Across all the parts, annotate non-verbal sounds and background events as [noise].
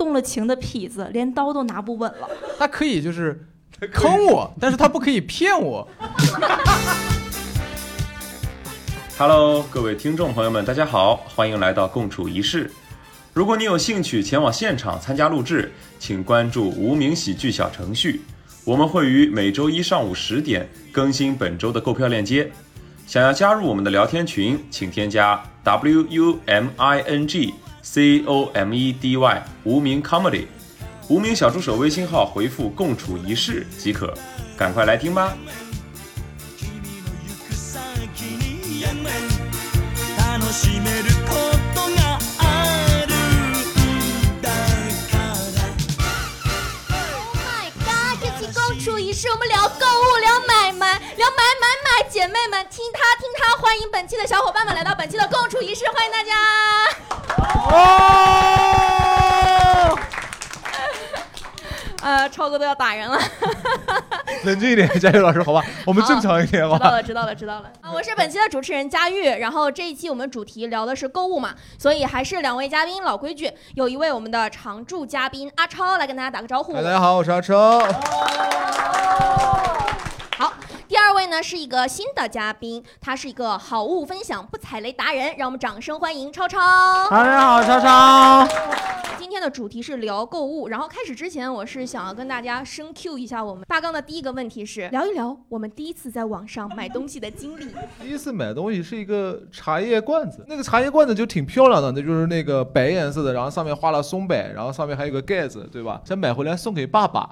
动了情的痞子，连刀都拿不稳了。他可以就是坑我，但是他不可以骗我。Hello，各位听众朋友们，大家好，欢迎来到共处一室。如果你有兴趣前往现场参加录制，请关注无名喜剧小程序，我们会于每周一上午十点更新本周的购票链接。想要加入我们的聊天群，请添加 W U M I N G C O M E D Y 无名 Comedy，无名小助手微信号回复“共处一室”即可。赶快来听吧！楽しめることがあるんだから。 Oh my god！这期共处一室，我们聊购物，聊买买，聊买买买。姐妹们，听他听他，欢迎本期的小伙伴们来到本期的共处一室，欢迎大家。 哦，[laughs] 呃，超哥都要打人了。[laughs] 冷静一点，佳玉老师，好吧，[laughs] 我们正常一点，好吧。知道了，知道了，知道了。啊，我是本期的主持人佳玉，然后这一期我们主题聊的是购物嘛，所以还是两位嘉宾，老规矩，有一位我们的常驻嘉宾阿超来跟大家打个招呼。嗨，大家好，我是阿超。好，第二位呢是一个新的嘉宾，他是一个好物分享不踩雷达人，让我们掌声欢迎超超。大家好，超超。今天的主题是聊购物，然后开始之前，我是想要跟大家深 Q 一下我们大纲的第一个问题是聊一聊我们第一次在网上买东西的经历。第一次买东西是一个茶叶罐子，那个茶叶罐子就挺漂亮的，那就是那个白颜色的，然后上面画了松柏，然后上面还有个盖子，对吧？想买回来送给爸爸，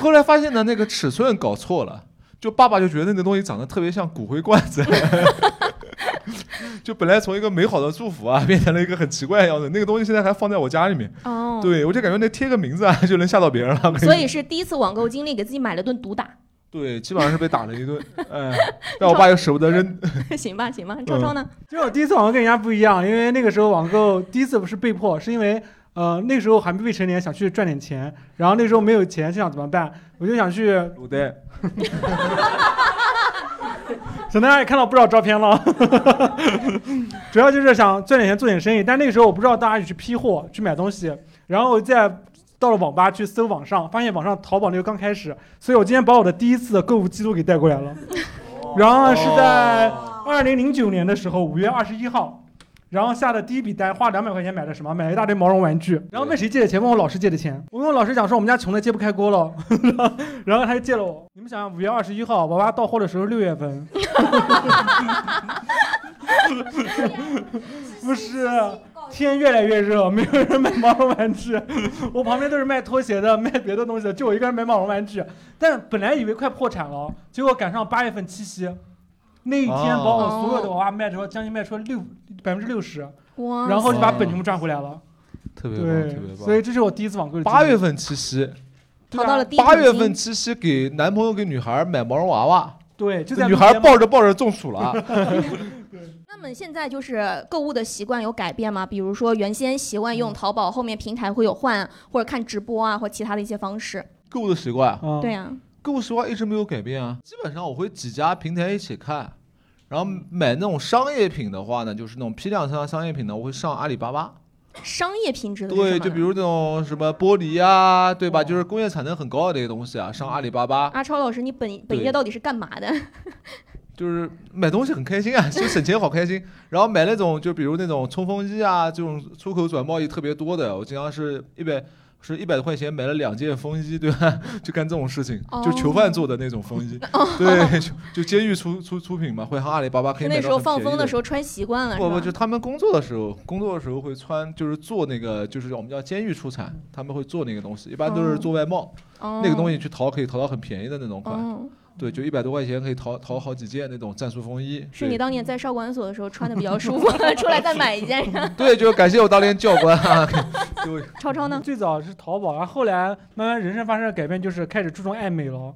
后来发现呢，那个尺寸搞错了。就爸爸就觉得那个东西长得特别像骨灰罐子，[laughs] 就本来从一个美好的祝福啊，[laughs] 变成了一个很奇怪的样子。那个东西现在还放在我家里面，哦，对我就感觉那贴个名字啊 [laughs] 就能吓到别人了。所以是第一次网购经历，给自己买了顿毒打。对，基本上是被打了一顿，哎，但我爸又舍不得扔。行吧，行吧，超超呢？就我第一次网购跟人家不一样，因为那个时候网购第一次不是被迫，是因为呃那时候还未成年，想去赚点钱，然后那时候没有钱，就想怎么办？我就想去卤蛋，可能大家也看到不少照片了，[laughs] 主要就是想赚点钱做点生意。但那个时候我不知道大家去批货去买东西，然后我在到了网吧去搜网上，发现网上淘宝那个刚开始，所以我今天把我的第一次的购物记录给带过来了。然后是在二零零九年的时候，五月二十一号。然后下的第一笔单，花两百块钱买的什么？买了一大堆毛绒玩具。然后问谁借的钱？问我老师借的钱。我跟我老师讲说我们家穷的揭不开锅了，[laughs] 然后他就借了我。你们想想，五月二十一号，娃娃到货的时候六月份，[laughs] 不是天越来越热，没有人买毛绒玩具。我旁边都是卖拖鞋的，卖别的东西的，就我一个人买毛绒玩具。但本来以为快破产了，结果赶上八月份七夕。那一天把我所有的娃娃卖出，将近卖出了六百分之六十，然后就把本全部赚回来了。特别棒，特别，棒。所以这是我第一次网购。八月份七夕，淘到了第一桶八月份七夕给男朋友给女孩买毛绒娃娃，对，就在女孩抱着抱着中暑了。[laughs] 那么现在就是购物的习惯有改变吗？比如说原先习惯用淘宝，后面平台会有换，或者看直播啊，或其他的一些方式。购物的习惯，啊，对呀、购物习惯一直没有改变啊。基本上我会几家平台一起看，然后买那种商业品的话呢，就是那种批量商商业品呢，我会上阿里巴巴。商业品质的对，就比如那种什么玻璃啊，对哦吧？就是工业产能很高的这些东西啊，上阿里巴巴。阿超老师，你本本业到底是干嘛的？[laughs] 就是买东西很开心啊，就省钱好开心。然后买那种就比如那种冲锋衣啊，这种出口转贸易特别多的，我经常是一百是一百多块钱买了两件风衣，对吧？[laughs] 就干这种事情，就囚犯做的那种风衣，[laughs] 对，就就监狱出出出品嘛，会和阿里巴巴可以买到那时候放风的的时候穿习惯了，不不，就他们工作的时候，工作的时候会穿，就是做那个，就是我们叫监狱出产，他们会做那个东西，一般都是做外贸，哦。那个东西去淘可以淘到很便宜的那种款，哦，对，就一百多块钱可以淘淘好几件那种战术风衣。是你当年在少管所的时候穿的比较舒服，[laughs] 出来再买一件。[laughs] 对，就感谢我当年教官啊，就 [laughs] 超超呢？最早是淘宝，然后后来慢慢人生发生了改变，就是开始注重爱美了，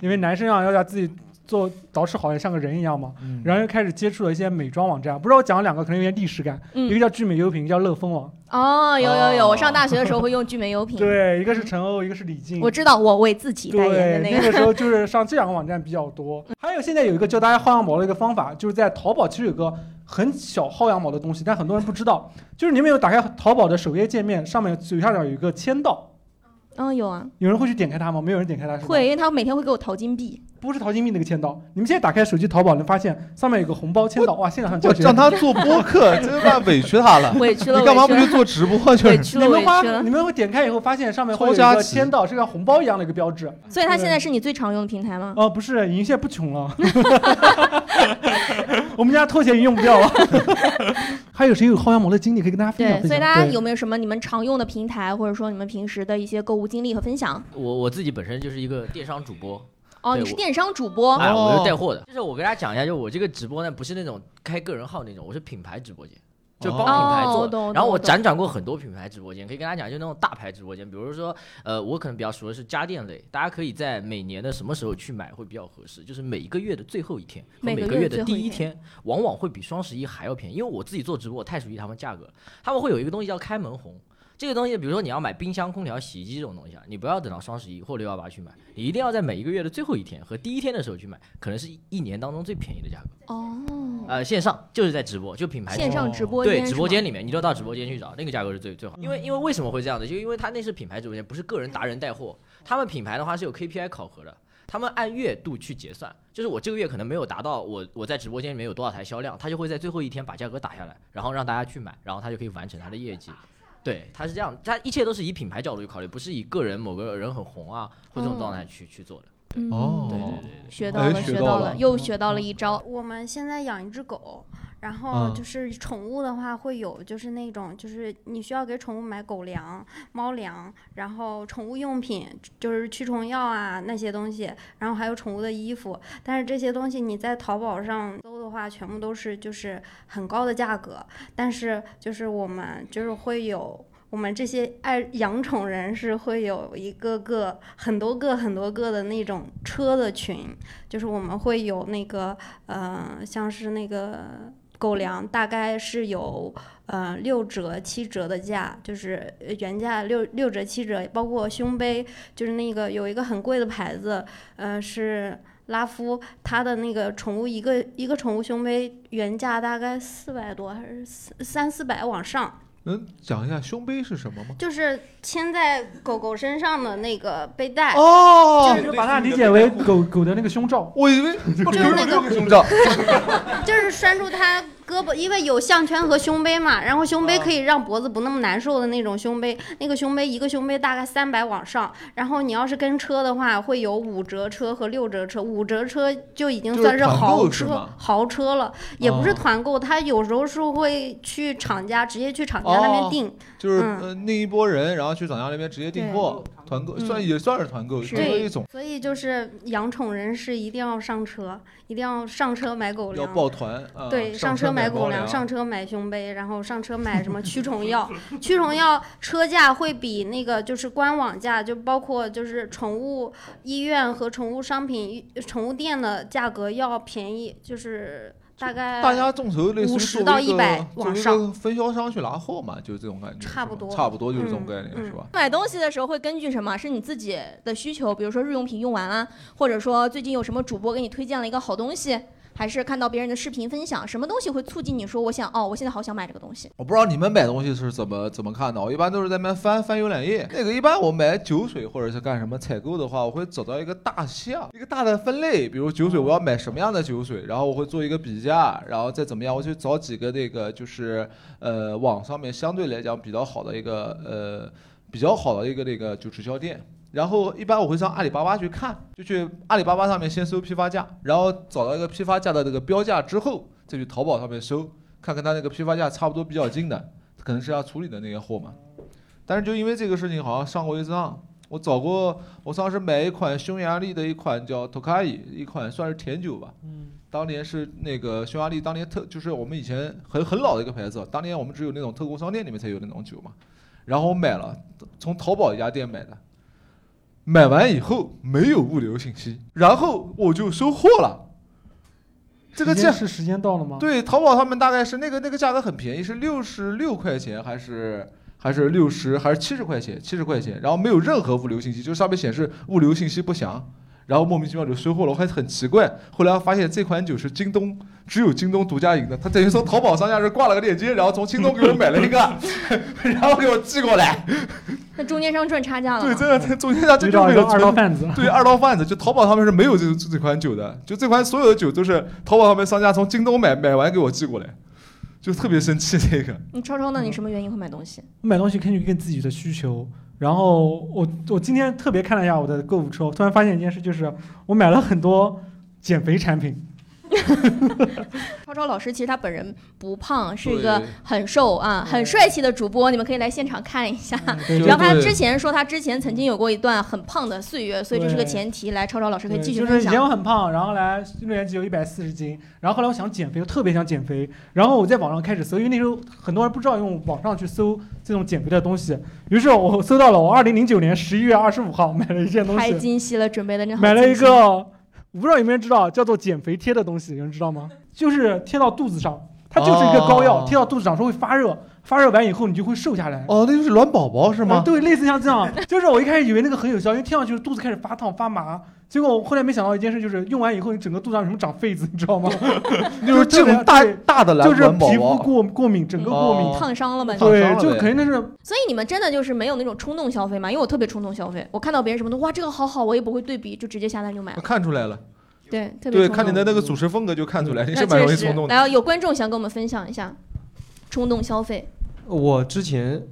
因为男生啊要让自己做捯饬好，也像个人一样嘛。嗯然后又开始接触了一些美妆网站，不知道我讲了两个，可能有点历史感。一个嗯，叫聚美优品，一个叫乐蜂网。哦，有有有，哦我上大学的时候会用聚美优品。[laughs] 对，一个是陈欧，一个是李静。我知道，我为自己代言，的那个。那个时候就是上这两个网站比较多。[laughs] 还有现在有一个教大家薅羊毛的一个方法，就是在淘宝其实有个很小薅羊毛的东西，但很多人不知道。就是你们有打开淘宝的首页界面，上面左下角有一个签到，嗯，有啊，有人会去点开它吗？没有人点开它？会，因为他每天会给我淘金币。不是淘金币那个签到。你们现在打开手机淘宝，能发现上面有个红包签到，哇，现场叫谁？我让他做播客，真他妈委屈他了。委屈了，你干嘛不？去做直播去？委屈了，你们花委屈了你。们会点开以后发现上面会有一个签到，是像红包一样的一个标志。所以它现在是你最常用的平台吗？哦，不是，已经现在不穷了。[laughs] 我们家拖鞋已经用不掉了。[laughs] 还有谁有薅羊毛的经历可以跟大家分享对，分享？所以大家有没有什么你们常用的平台，或者说你们平时的一些购物经历和分享？我我自己本身就是一个电商主播，哦，你是电商主播，哎，哦我是带货的。就是我跟大家讲一下，就我这个直播呢，不是那种开个人号那种，我是品牌直播间，就帮品牌做然后我辗转过很多品牌直播间，可以跟大家讲，就那种大牌直播间，比如说，呃，我可能比较熟的是家电类，大家可以在每年的什么时候去买会比较合适，就是每一个月的最后一天和每个月的第一天，往往会比双十一还要便宜。因为我自己做直播，我太熟悉他们价格了，他们会有一个东西叫开门红。这个东西，比如说你要买冰箱、空调、洗衣机这种东西啊，你不要等到双十一或六幺八去买，你一定要在每一个月的最后一天和第一天的时候去买，可能是一年当中最便宜的价格。哦，呃，线上就是在直播，就品牌线上直播对直播间里面，你就到直播间去找，那个价格是最最好。因为因为为什么会这样子？就因为它那是品牌直播间，不是个人达人带货。他们品牌的话是有 KPI 考核的，他们按月度去结算，就是我这个月可能没有达到我我在直播间里面有多少台销量，他就会在最后一天把价格打下来，然后让大家去买，然后他就可以完成他的业绩。对，他是这样，他一切都是以品牌角度去考虑，不是以个人某个人很红啊或这种状态去去做的。嗯。哦对对对学到了，学到了又学到了一招。我们现在养一只狗，然后嗯就是宠物的话会有就是那种就是你需要给宠物买狗粮、猫粮，然后宠物用品就是驱虫药啊那些东西，然后还有宠物的衣服。但是这些东西你在淘宝上搜的话，全部都是就是很高的价格，但是就是我们就是会有。我们这些爱养宠人士会有一个个、很多个、很多个的那种车的群，就是我们会有那个呃，像是那个狗粮，大概是有呃六折、七折的价，就是原价六六折、七折，包括胸杯，就是那个有一个很贵的牌子，呃是。拉夫，它的那个宠物一个一个宠物胸杯原价大概四百多，还是四三四百往上，能讲一下胸杯是什么吗？就是牵在狗狗身上的那个背带。哦就是把它理解为狗狗的那个胸罩。我以为 [laughs] 就是那个胸罩。[laughs] 就是拴住它胳膊，因为有项圈和胸杯嘛，然后胸杯可以让脖子不那么难受的那种胸杯。那个胸杯一个胸杯大概三百往上，然后你要是跟车的话，会有五折车和六折车。五折车就已经算是豪车吗豪车了，也不是哦团购，他有时候是会去厂家直接去厂家那哦边订。就是嗯呃那一波人，然后去厂家那边直接订货，团购嗯算也算是团购，是团购一种所以就是养宠人士一定要上车，一定要上车买狗要粮。抱团啊。对，上车买狗粮，上车买胸杯，然后上车买什么驱虫药。驱虫药车价会比那个就是官网价，就包括就是宠物医院和宠物商品、宠物店的价格要便宜，就是大概大家众筹类似于50作为到一个100作为一个往上分销商去拿货嘛，就是这种感觉，差不多差不多就是这种嗯概念，嗯是吧？买东西的时候会根据什么？是你自己的需求，比如说日用品用完了，或者说最近有什么主播给你推荐了一个好东西，还是看到别人的视频分享，什么东西会促进你说我想哦，我现在好想买这个东西？我不知道你们买东西是怎么怎么看的，我一般都是在那边翻翻浏览页。那个一般我买酒水或者是干什么采购的话，我会找到一个大项，一个大的分类，比如酒水我要买什么样的酒水，然后我会做一个比价，然后再怎么样，我去找几个那个就是呃网上面相对来讲比较好的一个呃比较好的一个那个就直销店。然后一般我会上阿里巴巴去看，就去阿里巴巴上面先搜批发价，然后找到一个批发价的这个标价之后，再去淘宝上面搜，看看它那个批发价差不多比较近的，可能是要处理的那些货嘛。但是就因为这个事情，好像上过一次当。我找过，我上次买一款匈牙利的一款叫 Tokai，一款算是甜酒吧。嗯，当年是那个匈牙利当年特，就是我们以前很很老的一个牌子，当年我们只有那种特供商店里面才有那种酒嘛。然后我买了，从淘宝一家店买的，买完以后没有物流信息，然后我就收货了。这个价是时间到了吗？，对淘宝他们大概是那个那个价格很便宜，是六十六块钱还是还是六十还是七十块钱？七十块钱，然后没有任何物流信息，就上面显示物流信息不详。然后莫名其妙就收货了，我还很奇怪。后来发现这款酒是京东只有京东独家营的，他等于从淘宝商家这挂了个链接，然后从京东给我买了一个，然后给我寄过来。那中间商赚差价了对，吗。真的，中间商这遇到一个二道贩子。对二道贩子，就淘宝上面是没有这这这款酒的，就这款所有的酒都是淘宝上面商家从京东买买完给我寄过来，就特别生气这个。你超超呢？你什么原因会买东西？买东西根据跟自己的需求。然后我我今天特别看了一下我的购物车，我突然发现一件事，就是我买了很多减肥产品。[laughs] 超超老师其实他本人不胖，是一个很瘦啊、很帅气的主播，你们可以来现场看一下。然后他之前说他之前曾经有过一段很胖的岁月，所以这是个前提。来，超超老师可以继续分就是以前我。很胖，然后来六年级有一百四十斤，然后后来我想减肥，我特别想减肥，然后我在网上开始搜，因为那时候很多人不知道用网上去搜这种减肥的东西，于是我搜到了，我二零零九年十一月二十五号买了一件东太西，精细了，准备的那好。买了一个，我不知道有没有人知道，叫做减肥贴的东西，有人知道吗？就是贴到肚子上，它就是一个膏药，哦贴到肚子上说会发热，发热完以后你就会瘦下来。哦，那就是暖宝宝是吗？啊对，类似像这样，就是我一开始以为那个很有效，因为贴上去肚子开始发烫发麻，结果我后来没想到一件事，就是用完以后你整个肚子上什么长痱子，你知道吗？[laughs] 就是这种大大的就是皮肤。过过敏，整个过敏。哦烫伤了吧？你烫伤对，就肯定那是所以你们真的就是没有那种冲动消费吗？因为我特别冲动消费，我看到别人什么的，哇，这个好好，我也不会对比，就直接下单就买我了。看出来了，对，特别对，冲动看你的那个主持风格就看出来，你是蛮容易冲动的。来，有观众想跟我们分享一下冲动消费。我之前，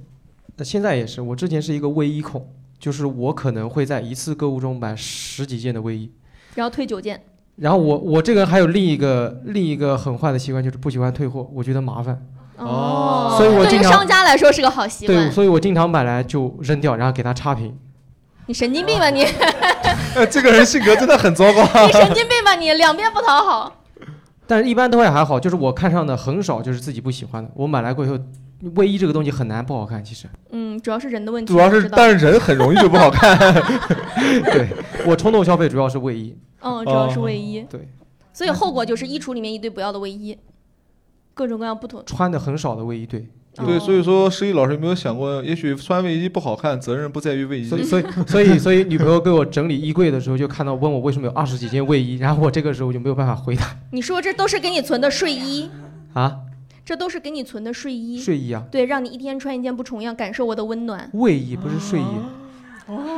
呃现在也是，我之前是一个卫衣控，就是我可能会在一次购物中买十几件的卫衣。然后退九件，然后我我这个人还有另一个另一个很坏的习惯，就是不喜欢退货，我觉得麻烦。哦所以我对于经商家来说是个好习惯对，惯。所以我经常买来就扔掉，然后给他差评。你神经病吧你？[laughs] 呃，这个人性格真的很糟糕。你神经病吧你？两边不讨好。但是一般都会还好，就是我看上的很少就是自己不喜欢的。我买来过以后，卫衣这个东西很难不好看，其实。嗯，主要是人的问题。主要是，但是人很容易就不好看。[laughs] 对我冲动消费主要是卫衣。嗯，主要是卫衣。对，所以后果就是衣橱里面一堆不要的卫衣，各种各样不同。穿的很少的卫衣，对。对，哦所以说施一老师有没有想过，也许穿卫衣不好看，责任不在于卫衣所。以所以所以所以女朋友给我整理衣柜的时候，就看到问我为什么有二十几件卫衣，然后我这个时候就没有办法回答你说这都是给你存的睡衣，啊，这都是给你存的睡衣。睡衣啊，对，让你一天穿一件不重样，感受我的温暖。卫衣不是睡衣。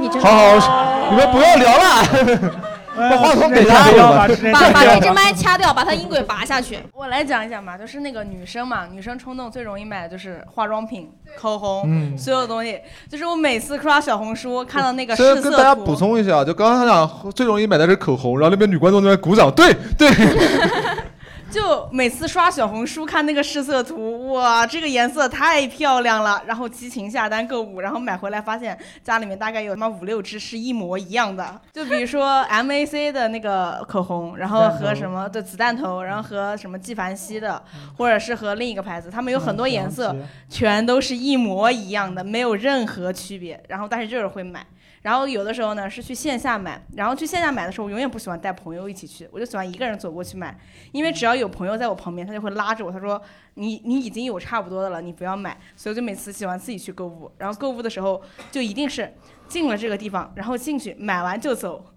你真好好，你们不要聊了。[laughs] 把话筒给他要把把把这只麦掐掉，把它音轨拔下去。我来讲一讲吧，就是那个女生嘛，女生冲动最容易买的就是化妆品、口红，嗯所有东西。就是我每次刷小红书看到那个试色图，跟大家补充一下，就刚刚他讲最容易买的是口红，然后那边女观众那边鼓掌，对对，[laughs] 就每次刷小红书看那个试色图，哇，这个颜色太漂亮了，然后激情下单购物，然后买回来发现家里面大概有他妈五六支是一模一样的，就比如说 MAC 的那个口红，然后和什么的子弹头，然后和什么纪梵希的，或者是和另一个牌子，他们有很多颜色，全都是一模一样的，没有任何区别。然后但是就是会买，然后有的时候呢是去线下买，然后去线下买的时候，我永远不喜欢带朋友一起去，我就喜欢一个人走过去买，因为只要有朋友在我旁边，他就会拉着我，他说你你已经有差不多的了，你不要买。所以我就每次喜欢自己去购物，然后购物的时候就一定是进了这个地方，然后进去买完就走。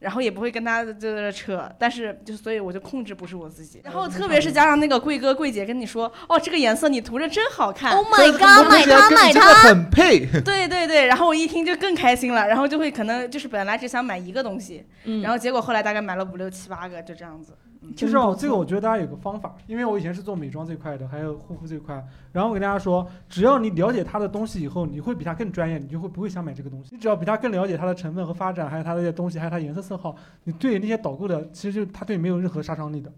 然后也不会跟他就是扯，但是就所以我就控制不是我自己。然后特别是加上那个贵哥贵姐跟你说，哦，这个颜色你涂着真好看。Oh my god，买它买这个它！很配。[laughs] 对对对，然后我一听就更开心了，然后就会可能就是本来只想买一个东西，嗯然后结果后来大概买了五六七八个，就这样子。其实哦，这个我觉得大家有个方法，因为我以前是做美妆这块的，还有护肤这块。然后我跟大家说，只要你了解它的东西以后，你会比它更专业，你就会不会想买这个东西。你只要比它更了解它的成分和发展，还有它的这些东西，还有它颜色色号，你对那些导购的，其实就它对你没有任何杀伤力的。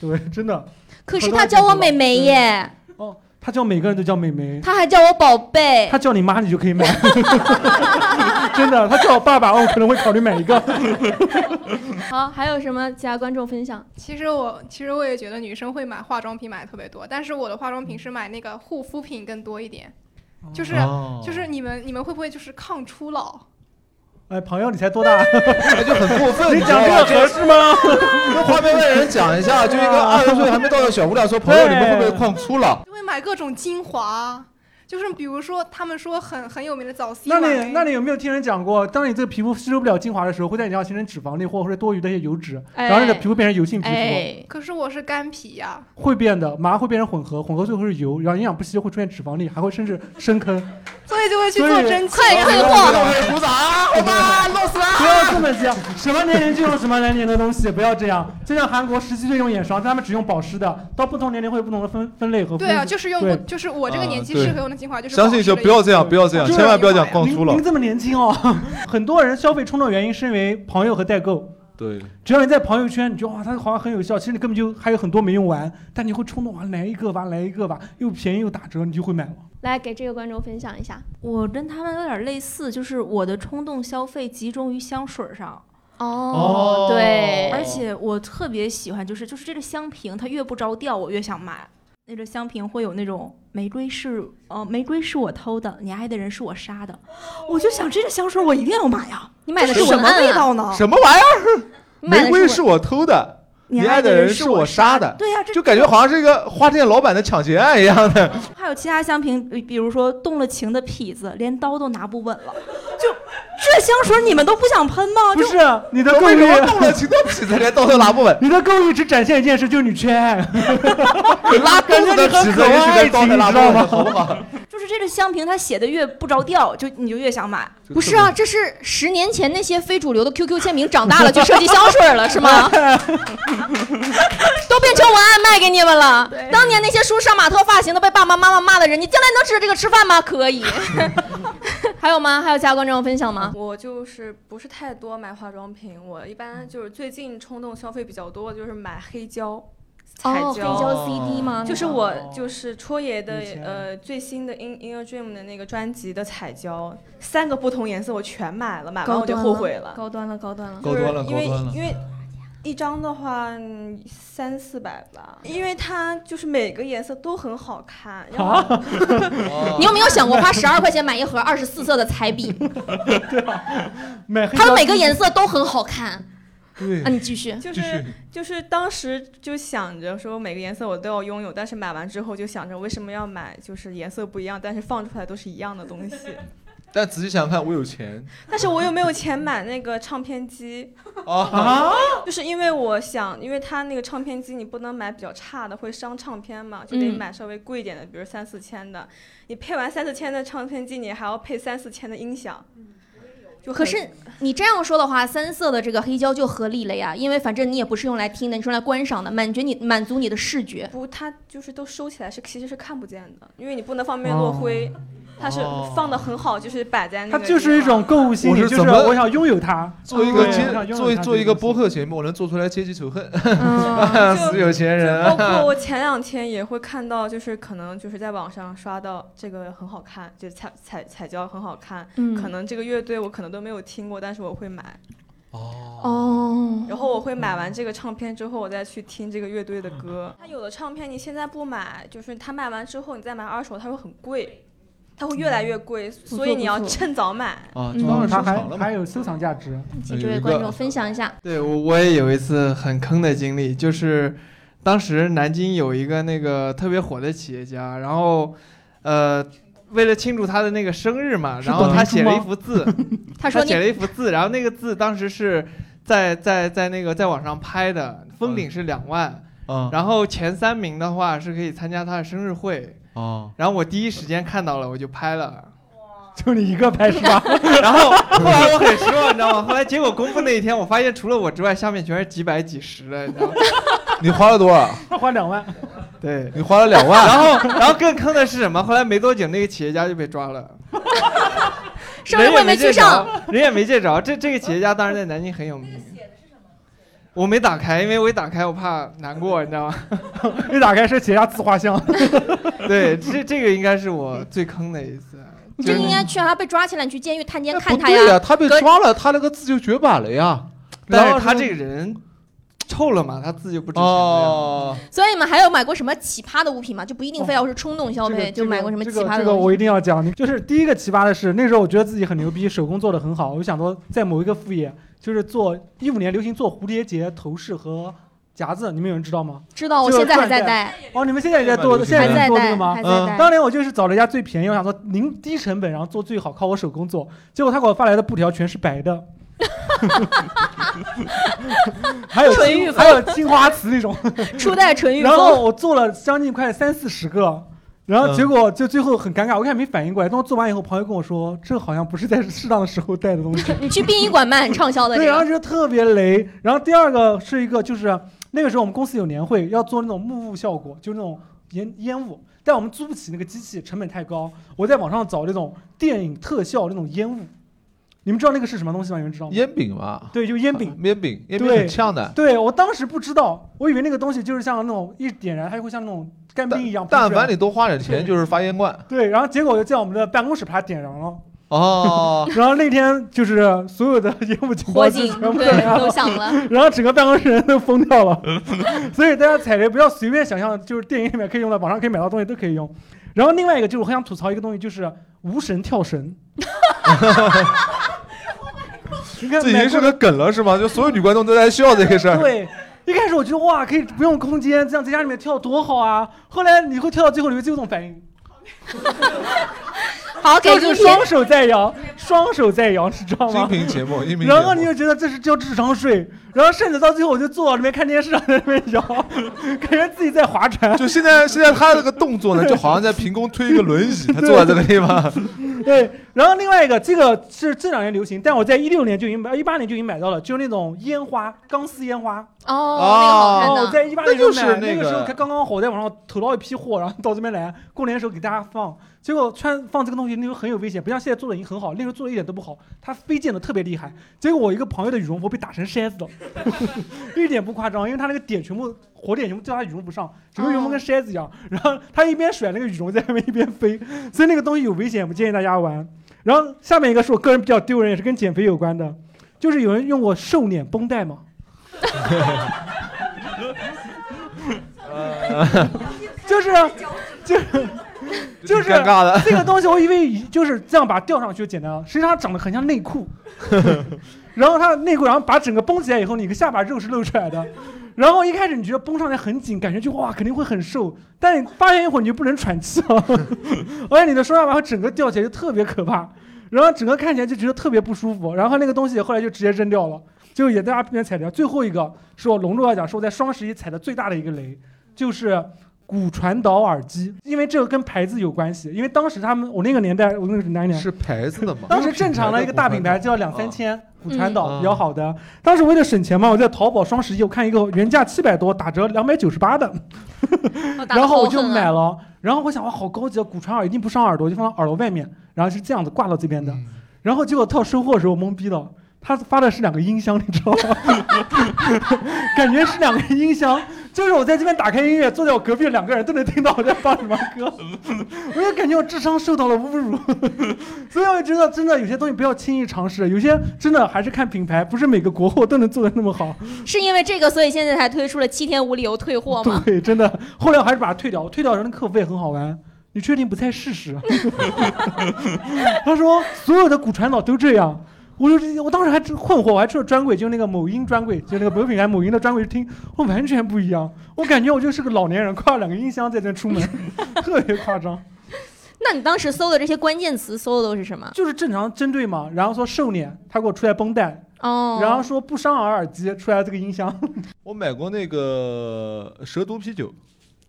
对，真的。可是他叫我美眉耶，哦，他叫每个人都叫美眉，他还叫我宝贝。他叫你妈你就可以买。[laughs] 真的，他叫我爸爸，我可能会考虑买一个。[laughs] 好，还有什么其他观众分享？其实我其实我也觉得女生会买化妆品买的特别多，但是我的化妆品是买那个护肤品更多一点，就是、哦就是你们你们会不会就是抗初老？哎，朋友，你才多大？那就很过分。[laughs] 你讲这个合适吗？[laughs] 跟画面外的人讲一下，就一个二十岁还没到的小姑娘说：“朋友，你们会不会抗初老就会买各种精华，就是比如说他们说很很有名的早 C 那你那你有没有听人讲过，当你这个皮肤吸收不了精华的时候，会在你身上形成脂肪粒或者多余的一些油脂，哎然后你的皮肤变成油性皮肤，哎，可是我是干皮呀、会变的，马上会变成混合，混合最后是油，然后营养不吸收会出现脂肪粒，还会甚至深坑。[laughs] 所以就会去做针灸。快退货鼓掌啊！好吧，弄死不要这么讲，什么年龄就用什么年龄的东西，不要这样。就像韩国十七岁用眼霜，他们只用保湿的，到不同年龄会有不同的分分类和分对啊，就是用就是我这个年纪适合用的精华，就是相信就不要这样，不要这样，千万不要讲矿粗了您您。这么年轻哦，[laughs] 很多人消费冲动原因是因为朋友和代购。对，只要你在朋友圈，你觉得哇，它好像很有效，其实你根本就还有很多没用完，但你会冲动啊，来一个吧，来一个吧，又便宜又打折，你就会买了。来给这个观众分享一下。我跟他们有点类似，就是我的冲动消费集中于香水上。哦对而且我特别喜欢，就是就是这个香瓶，它越不着调，我越想买。那个香瓶会有那种玫瑰是呃玫瑰是我偷的，你爱的人是我杀的，我就想这个香水我一定要买呀。你买的是什么味道呢？什么玩意儿？[laughs] 玫瑰是我偷的，你爱的人是我杀的。对呀这就感觉好像是一个花店老板的抢劫案一样的。还有其他香瓶，比比如说动了情的痞子，连刀都拿不稳了，就这香水你们都不想喷吗？不就是你的购为什么动了情的痞子连刀都拿不稳？你的购物欲只展现一件事，就是你缺爱。[laughs] 拉钩子的起子也许连刀都拉不稳，好不好？[laughs] 就是这个香瓶，它写的越不着调，就你就越想买。不是啊，这是十年前那些非主流的 QQ 签名长大了就设计香水了，是吗？[laughs] 都变成文案卖给你们了。当年那些梳杀马特发型的被爸爸妈妈骂的人，你将来能指着这个吃饭吗？可以。[laughs] 还有吗？还有其他观众分享吗？我就是不是太多买化妆品，我一般就是最近冲动消费比较多，就是买黑胶。彩哦胶、CD 吗就是我就是戳爷的呃最新的 In Inner Dream 的那个专辑的彩胶，三个不同颜色我全买了，买完我就后悔了。高端了，高端了，高端了因为高端了因为一张的话嗯三四百吧，因为它就是每个颜色都很好看。然后 [laughs] 你有没有想过花十二块钱买一盒二十四色的彩笔？[laughs] 它的每个颜色都很好看。对啊，你继续。就是就是当时就想着说每个颜色我都要拥有，但是买完之后就想着为什么要买就是颜色不一样，但是放出来都是一样的东西。[laughs] 但仔细想想看，我有钱但是我又没有钱买那个唱片机 [laughs] 啊，[laughs] 就是因为我想，因为它那个唱片机你不能买比较差的，会伤唱片嘛，就得嗯买稍微贵一点的，比如三四千的。你配完三四千的唱片机，你还要配三四千的音响，就可是你这样说的话，三色的这个黑胶就合理了呀，因为反正你也不是用来听的，你是用来观赏的，满足你满足你的视觉。不，它就是都收起来是其实是看不见的，因为你不能方便落灰。它是放的很好，就是摆在那它。就是一种购物心理，就是我想拥有它。做一个对接我想拥有做一做一个播客节目，我能做出来阶级仇恨，嗯 [laughs] 死有钱人包啊。括我 [laughs] 前两天也会看到，就是可能就是在网上刷到这个很好看，就彩彩彩胶很好看，嗯可能这个乐队我可能都没有听过，但是我会买。哦，然后我会买完这个唱片之后，我再去听这个乐队的歌。它有的唱片你现在不买，就是它卖完之后你再买二手，它会很贵，它会越来越贵，所以你要趁早买。啊，当是它还。还有收藏价值。请这位观众分享一下。对我我也有一次很坑的经历，就是当时南京有一个那个特别火的企业家，然后呃为了庆祝他的那个生日嘛，然后他写了一幅字，[laughs] 他说你写了一幅字，然后那个字当时是在在在那个在网上拍的，封顶是两万，嗯然后前三名的话是可以参加他的生日会，哦，然后我第一时间看到了，我就拍了。就你一个拍是吧？[laughs] 然后后来我很失望，你知道吗？后来结果公布那一天，我发现除了我之外，下面全是几百几十的，你知道吗？[laughs] 你花了多少？他花两万，对你花了两万。然后，然后更坑的是什么？后来没多久，那个企业家就被抓了，[laughs] 生日会没去上，人也没见着。这这个企业家当时在南京很有名。我没打开，因为我一打开我怕难过，你知道吗？[laughs] 一打开是企业家自画像。[laughs] 对，这这个应该是我最坑的一次。你就应该去让他被抓起来，你去监狱探监看他不对呀，呀。他被抓了，他那个字就绝版了呀。但然后是他这个人臭了嘛，它字就不值钱了呀。哦，所以你们还有买过什么奇葩的物品吗？就不一定非要是冲动消费，这个就买过什么奇这个葩的东西。这个我一定要讲，就是第一个奇葩的是，那时候我觉得自己很牛逼，手工做的很好，我就想说在某一个副业，就是做一五年流行做蝴蝶结头饰和夹子，你们有人知道吗？知道，我现在还在戴，哦，你们现在也在做，还现在也在，做这个吗还？在嗯戴。当年我就是找了一家最便宜，我想说零低成本，然后做最好，靠我手工做。结果他给我发来的布条全是白的，[laughs] 还有纯欲风青还有青花瓷那种。[laughs] 初代纯欲然后，我做了将近快三四十个，然后结果就最后很尴尬，我一开始没反应过来。等我做完以后，朋友跟我说，这好像不是在适当的时候带的东西。[laughs] 你去殡仪馆卖很畅销的对，然后个。就特别雷。然后第二个是一个，就是那个时候我们公司有年会，要做那种幕雾效果，就那种烟烟雾，但我们租不起那个机器，成本太高。我在网上找那种电影特效那种烟雾，你们知道那个是什么东西吗？你们知道吗？烟饼嘛，对，就烟饼。烟饼，烟饼对很呛的。对我当时不知道，我以为那个东西就是像那种一点燃，它就会像那种干冰一样。但凡你多花点钱，就是发烟罐。对，然后结果就在我们的办公室把它点燃了。哦，[laughs] 然后那天就是所有的烟雾警报器火警对全部都响了，[laughs] [laughs] 然后整个办公室人都疯掉了。所以大家踩雷不要随便想象，就是电影里面可以用的，网上可以买到东西都可以用。然后另外一个就是我很想吐槽一个东西，就是无绳跳绳。这已经是个梗了是吗？就所有女观众都在笑这个事儿。对，一开始我觉得哇，可以不用空间，这样在家里面跳多好啊。后来你会跳到最后，你会这种反应。[laughs] 好，给就是。双手在摇，双手在摇，你知道吗？音频节目，[laughs] 音频节目。然后你就觉得这是交智商税，然后甚至到最后我就坐到里面看电视，在那边摇，[laughs] 感觉自己在划船。就现在，现在他这个动作呢，就好像在凭空推一个轮椅，他坐在这个地方。对，然后另外一个，这个是这两年流行，但我在一六年就已经买，一八年就已经买到了，就是那种烟花，钢丝烟花。哦，那个哦，我。在一八那年就买，就是那那个时候刚刚好，我在网上投到一批货，然后到这边来，过年的时候给大家放。结果穿放这个东西那时候很有危险，不像现在做的已经很好，那时候做的一点都不好，它飞溅的特别厉害。结果我一个朋友的羽绒服被打成筛子了，[laughs] 一点不夸张，因为他那个点全部火点全部掉他羽绒服上，整个羽绒服跟筛子一样。然后他一边甩那个羽绒在外面一边飞，所以那个东西有危险，不建议大家玩。然后下面一个是我个人比较丢人，也是跟减肥有关的，就是有人用过瘦脸绷带吗？[laughs] [laughs] 就是就是 [laughs] 就是挺尴尬的 [laughs] 这个东西，我以为就是这样把它吊上去就简单了，实际上它长得很像内裤。[laughs] 然后它的内裤，然后把整个绷起来以后，你个下巴肉是露出来的。然后一开始你觉得绷上来很紧，感觉就哇肯定会很瘦，但你发现一会儿你就不能喘气了，而且你的双下巴会整个吊起来就特别可怕，然后整个看起来就觉得特别不舒服。然后那个东西后来就直接扔掉了，就也大家避免踩掉。最后一个是我隆重要讲，是我在双十一踩的最大的一个雷，就是。骨传导耳机，因为这个跟牌子有关系，因为当时他们我那个年代，我那个是哪一年？是牌子的嘛？当时正常的一个大品牌就要两三千，骨传导嗯比较好的。当时为了省钱嘛，我在淘宝双十一我看一个原价七百多，打折两百九十八的，[laughs] 然后我就买了。然后我想哇，好高级啊！骨传耳一定不伤耳朵，就放到耳朵外面，然后是这样子挂到这边的。然后结果到收货的时候懵逼了。他发的是两个音箱，你知道吗？[laughs] 感觉是两个音箱，就是我在这边打开音乐，坐在我隔壁的两个人都能听到我在放什么歌，[laughs] 我就感觉我智商受到了侮辱。[laughs] 所以我觉得真的有些东西不要轻易尝试，有些真的还是看品牌，不是每个国货都能做的那么好。是因为这个，所以现在才推出了七天无理由退货吗？对，真的，后来我还是把它退掉，退掉人的客服也很好玩。你确定不再试试？[laughs] 他说所有的骨传导都这样。我就我当时还真困惑，我还去了专柜，就那个某音专柜，就那个某品牌某音的专柜听，我完全不一样。我感觉我就是个老年人，挎两个音箱在这出门，[laughs] 特别夸张。[laughs] 那你当时搜的这些关键词搜的都是什么？就是正常针对嘛，然后说瘦脸，他给我出来绷带，哦，然后说不伤耳耳机，出来这个音箱。[laughs] 我买过那个蛇毒啤酒，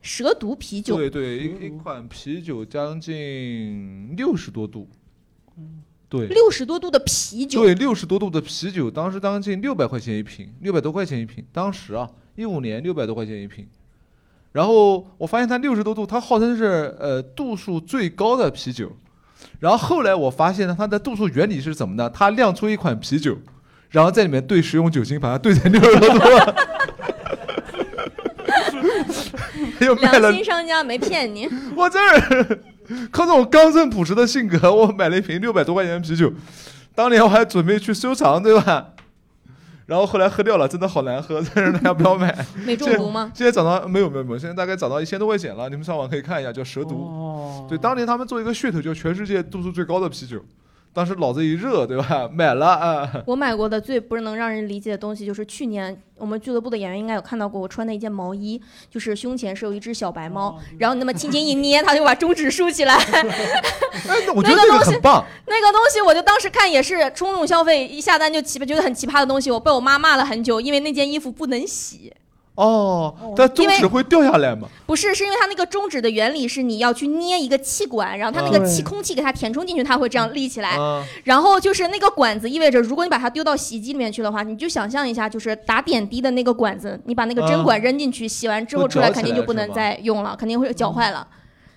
蛇毒啤酒，对对，一一款啤酒将近六十多度，对，六十多度的啤酒，对，六十多度的啤酒，当时将近六百块钱一瓶，六百多块钱一瓶。当时啊，一五年六百多块钱一瓶。然后我发现它六十多度，它号称是呃度数最高的啤酒。然后后来我发现呢，它的度数原理是怎么呢？它酿出一款啤酒，然后在里面兑食用酒精，把它兑成六十多度。[laughs] 又卖了良心商家没骗你。我这儿靠这种刚正朴实的性格，我买了一瓶六百多块钱的啤酒，当年我还准备去收藏，对吧？然后后来喝掉了，真的好难喝，[laughs] 但是大家不要买。没中毒吗？现在涨到没有没有没有，现在大概涨到一千多块钱了，你们上网可以看一下，叫蛇毒。哦，对，当年他们做一个噱头，叫全世界度数最高的啤酒。当时脑子一热，对吧？[laughs] 买了啊。我买过的最不是能让人理解的东西，就是去年我们俱乐部的演员应该有看到过，我穿的一件毛衣，就是胸前是有一只小白猫，然后你那么轻轻一捏，它就把中指竖起来。[laughs] 哎，我觉得这个很棒。那个东西我就当时看也是冲动消费，一下单就奇葩，觉得很奇葩的东西，我被我妈骂了很久，因为那件衣服不能洗。哦，但中指会掉下来吗？不是，是因为它那个中指的原理是你要去捏一个气管，然后它那个气空气给它填充进去，它会这样立起来。啊 [laughs] 然后就是那个管子意味着，如果你把它丢到洗衣机里面去的话，你就想象一下，就是打点滴的那个管子，你把那个针管扔进去，洗完之后出来肯定就不能再用了，肯定会搅坏了。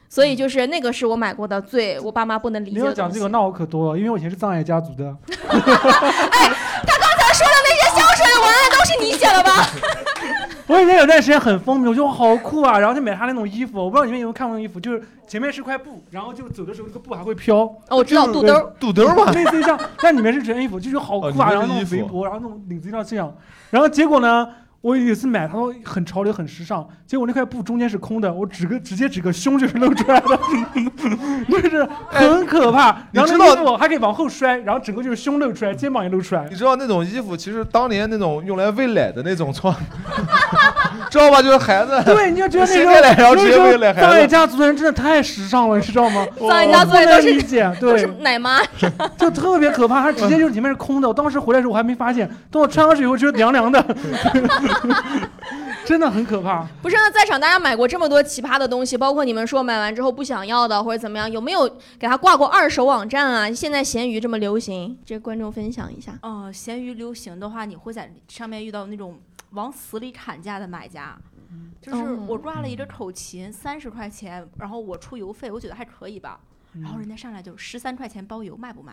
所以就是那个是我买过的最我爸妈不能理你解的东西。要讲这个，那我可多了，因为我以前是藏爱家族的。[laughs] 哎他刚才说的那些香水文案都是你写的吧？[laughs] [laughs] 我以前有段时间很风靡，我觉得我好酷啊，然后就买他那种衣服。我不知道你们有没有看过那种衣服，就是前面是块布，然后就走的时候那个布还会飘。哦，我知道肚兜肚兜嘛类似于这样，但里面是全衣服，就是好酷啊，然后那种围脖，然后那种领子一定要这样。然后结果呢，我有一次买，他说很潮流很时尚，结果那块布中间是空的，我指个直接指个胸就是露出来的，[laughs] 就是很可怕。然后你知道那衣服还可以往后摔，然后整个就是胸露出来，肩膀也露出来。你知道那种衣服，其实当年那种用来喂奶的那种穿，[laughs] 知道吧？就是孩子，对，你就觉得那时候掀开来，然后直接喂奶孩子。藏爱家族的人真的太时尚了，你知道吗？藏爱家族的我不都是能理解，对都是，奶妈。就特别可怕，它直接就是里面是空的。我当时回来的时候我还没发现，等我穿上去以后觉得凉凉的，[laughs] [laughs] 真的很可怕。不是，那在场大家买过这么多奇葩的东西，包括你们说买完之后不想要的或者怎么样，有没有给他挂过二手网站啊？现在闲鱼这么流行，这观众分享一下。哦，闲鱼流行的话，你会在上面遇到那种往死里砍价的买家。就是哦我抓了一个口琴，三十块钱，然后我出邮费，我觉得还可以吧。然后人家上来就十三块钱包邮，卖不卖？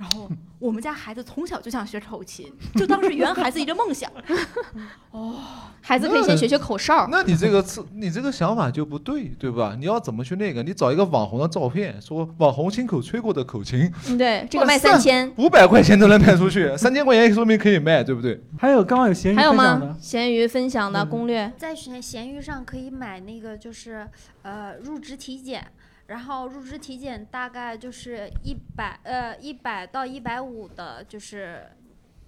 然后我们家孩子从小就想学口琴，就当是圆孩子一个梦想。[laughs] 哦，孩子可以先学学口哨。那你这个次，你这个想法就不对，对吧？你要怎么去那个？你找一个网红的照片，说网红亲口吹过的口琴，嗯，对，这个卖三千。五百块钱都能卖出去，三千块钱说明可以卖，对不对？还有刚刚有闲鱼还有分享的吗？，闲鱼分享的攻略。在闲闲鱼上可以买那个就是呃入职体检，然后入职体检大概就是一百呃一百到一百五的，就是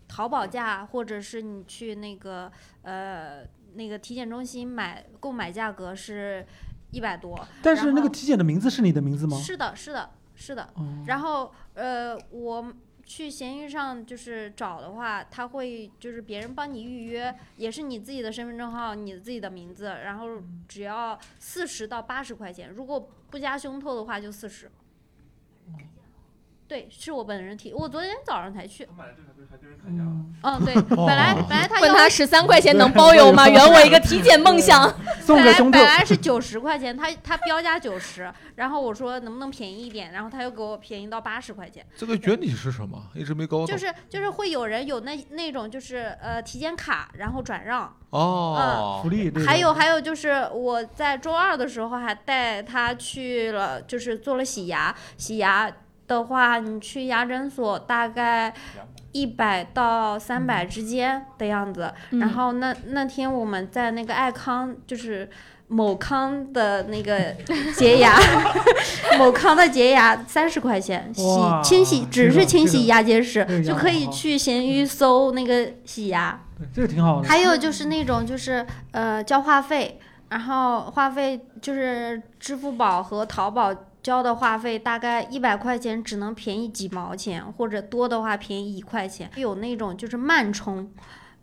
淘宝价，或者是你去那个呃那个体检中心买购买价格是一百多。但是那个体检的名字是你的名字吗？是的，是的，是的。哦然后呃，我去闲鱼上就是找的话，他会就是别人帮你预约，也是你自己的身份证号、你自己的名字，然后只要四十到八十块钱，如果不加胸透的话就四十。对，是我本人提，我昨天早上才去。嗯，对，本来本来他问他十三块钱能包邮吗 [laughs] 圆我一个体检梦想 [laughs] 本来本来是九十块钱，他他标价九十，然后我说能不能便宜一点，然后他又给我便宜到八十块钱。这个原理是什么？一直没搞懂。就是就是会有人有那那种就是呃体检卡，然后转让。哦，福利对还有还有就是我在周二的时候还带他去了，就是做了洗牙。洗牙的话，你去牙诊所大概一百到三百之间的样子。嗯然后那那天我们在那个爱康，就是某康的那个洁牙，[laughs] 某康的洁牙三十块钱，洗清洗只是清洗牙结石这个，就可以去闲鱼搜那个洗牙。对这个挺好的。还有就是那种就是呃交话费，然后话费就是支付宝和淘宝交的话费大概一百块钱只能便宜几毛钱，或者多的话便宜一块钱。有那种就是慢充。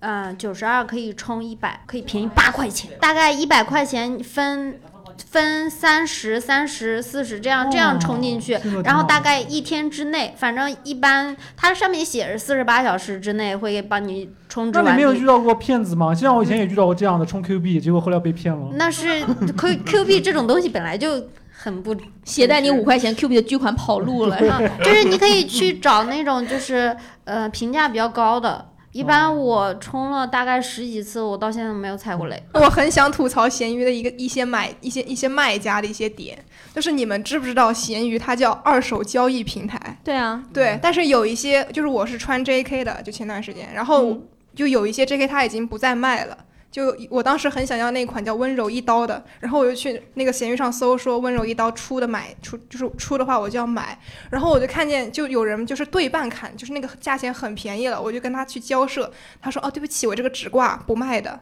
嗯，九十二可以充一百，可以便宜八块钱，大概一百块钱分分三十、三十、四十这样这样充进去，然后大概一天之内，反正一般它上面写着四十八小时之内会帮你充值完。那你没有遇到过骗子吗？像我以前也遇到过这样的充 Q 币，结果后来被骗了。那是 Q Q 币这种东西本来就很不携带你五块钱 Q 币的巨款跑路了，[laughs] 啊，就是你可以去找那种就是呃评价比较高的。一般我充了大概十几次，我到现在都没有踩过雷。我很想吐槽闲鱼的一个一些买一些一些卖家的一些点，就是你们知不知道闲鱼它叫二手交易平台？对啊，对，但是有一些就是我是穿 JK 的，就前段时间，然后。就有一些 JK 它已经不再卖了。就我当时很想要那款叫温柔一刀的，然后我就去那个闲鱼上搜，说温柔一刀出的买出就是出的话我就要买，然后我就看见就有人就是对半砍，就是那个价钱很便宜了，我就跟他去交涉，他说哦对不起，我这个只挂不卖的。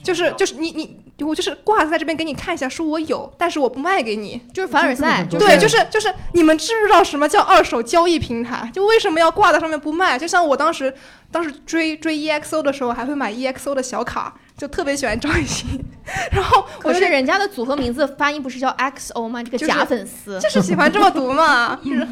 就是就是你你我就是挂在这边给你看一下，说我有，但是我不卖给你，就是凡尔赛对，就是就是你们知不知道什么叫二手交易平台？就为什么要挂在上面不卖？就像我当时当时追追 EXO 的时候，还会买 EXO 的小卡，就特别喜欢张艺兴，[laughs] 然后可是人家的组合名字发音不是叫 XO 吗？这个假粉丝就是喜欢这么读嘛，[laughs] [laughs] 就是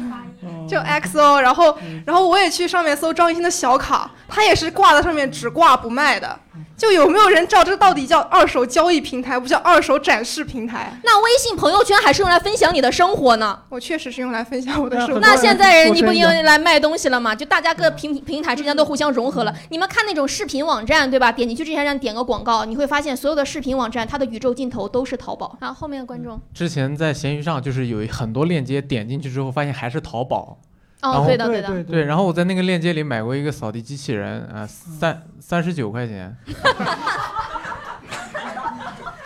就 XO，然后然后我也去上面搜张艺兴的小卡，他也是挂在上面只挂不卖的。就有没有人知道这到底叫二手交易平台，不叫二手展示平台？那微信朋友圈还是用来分享你的生活呢。我确实是用来分享我的生活。那现在人你不用来卖东西了吗？就大家各平平台之间都互相融合了。你们看那种视频网站，对吧？点进去之前让点个广告，你会发现所有的视频网站它的宇宙尽头都是淘宝。然后后面的观众，之前在闲鱼上就是有很多链接，点进去之后发现还是淘宝。哦对的对的对对，然后我在那个链接里买过一个扫地机器人，啊、三三十九块钱。[laughs]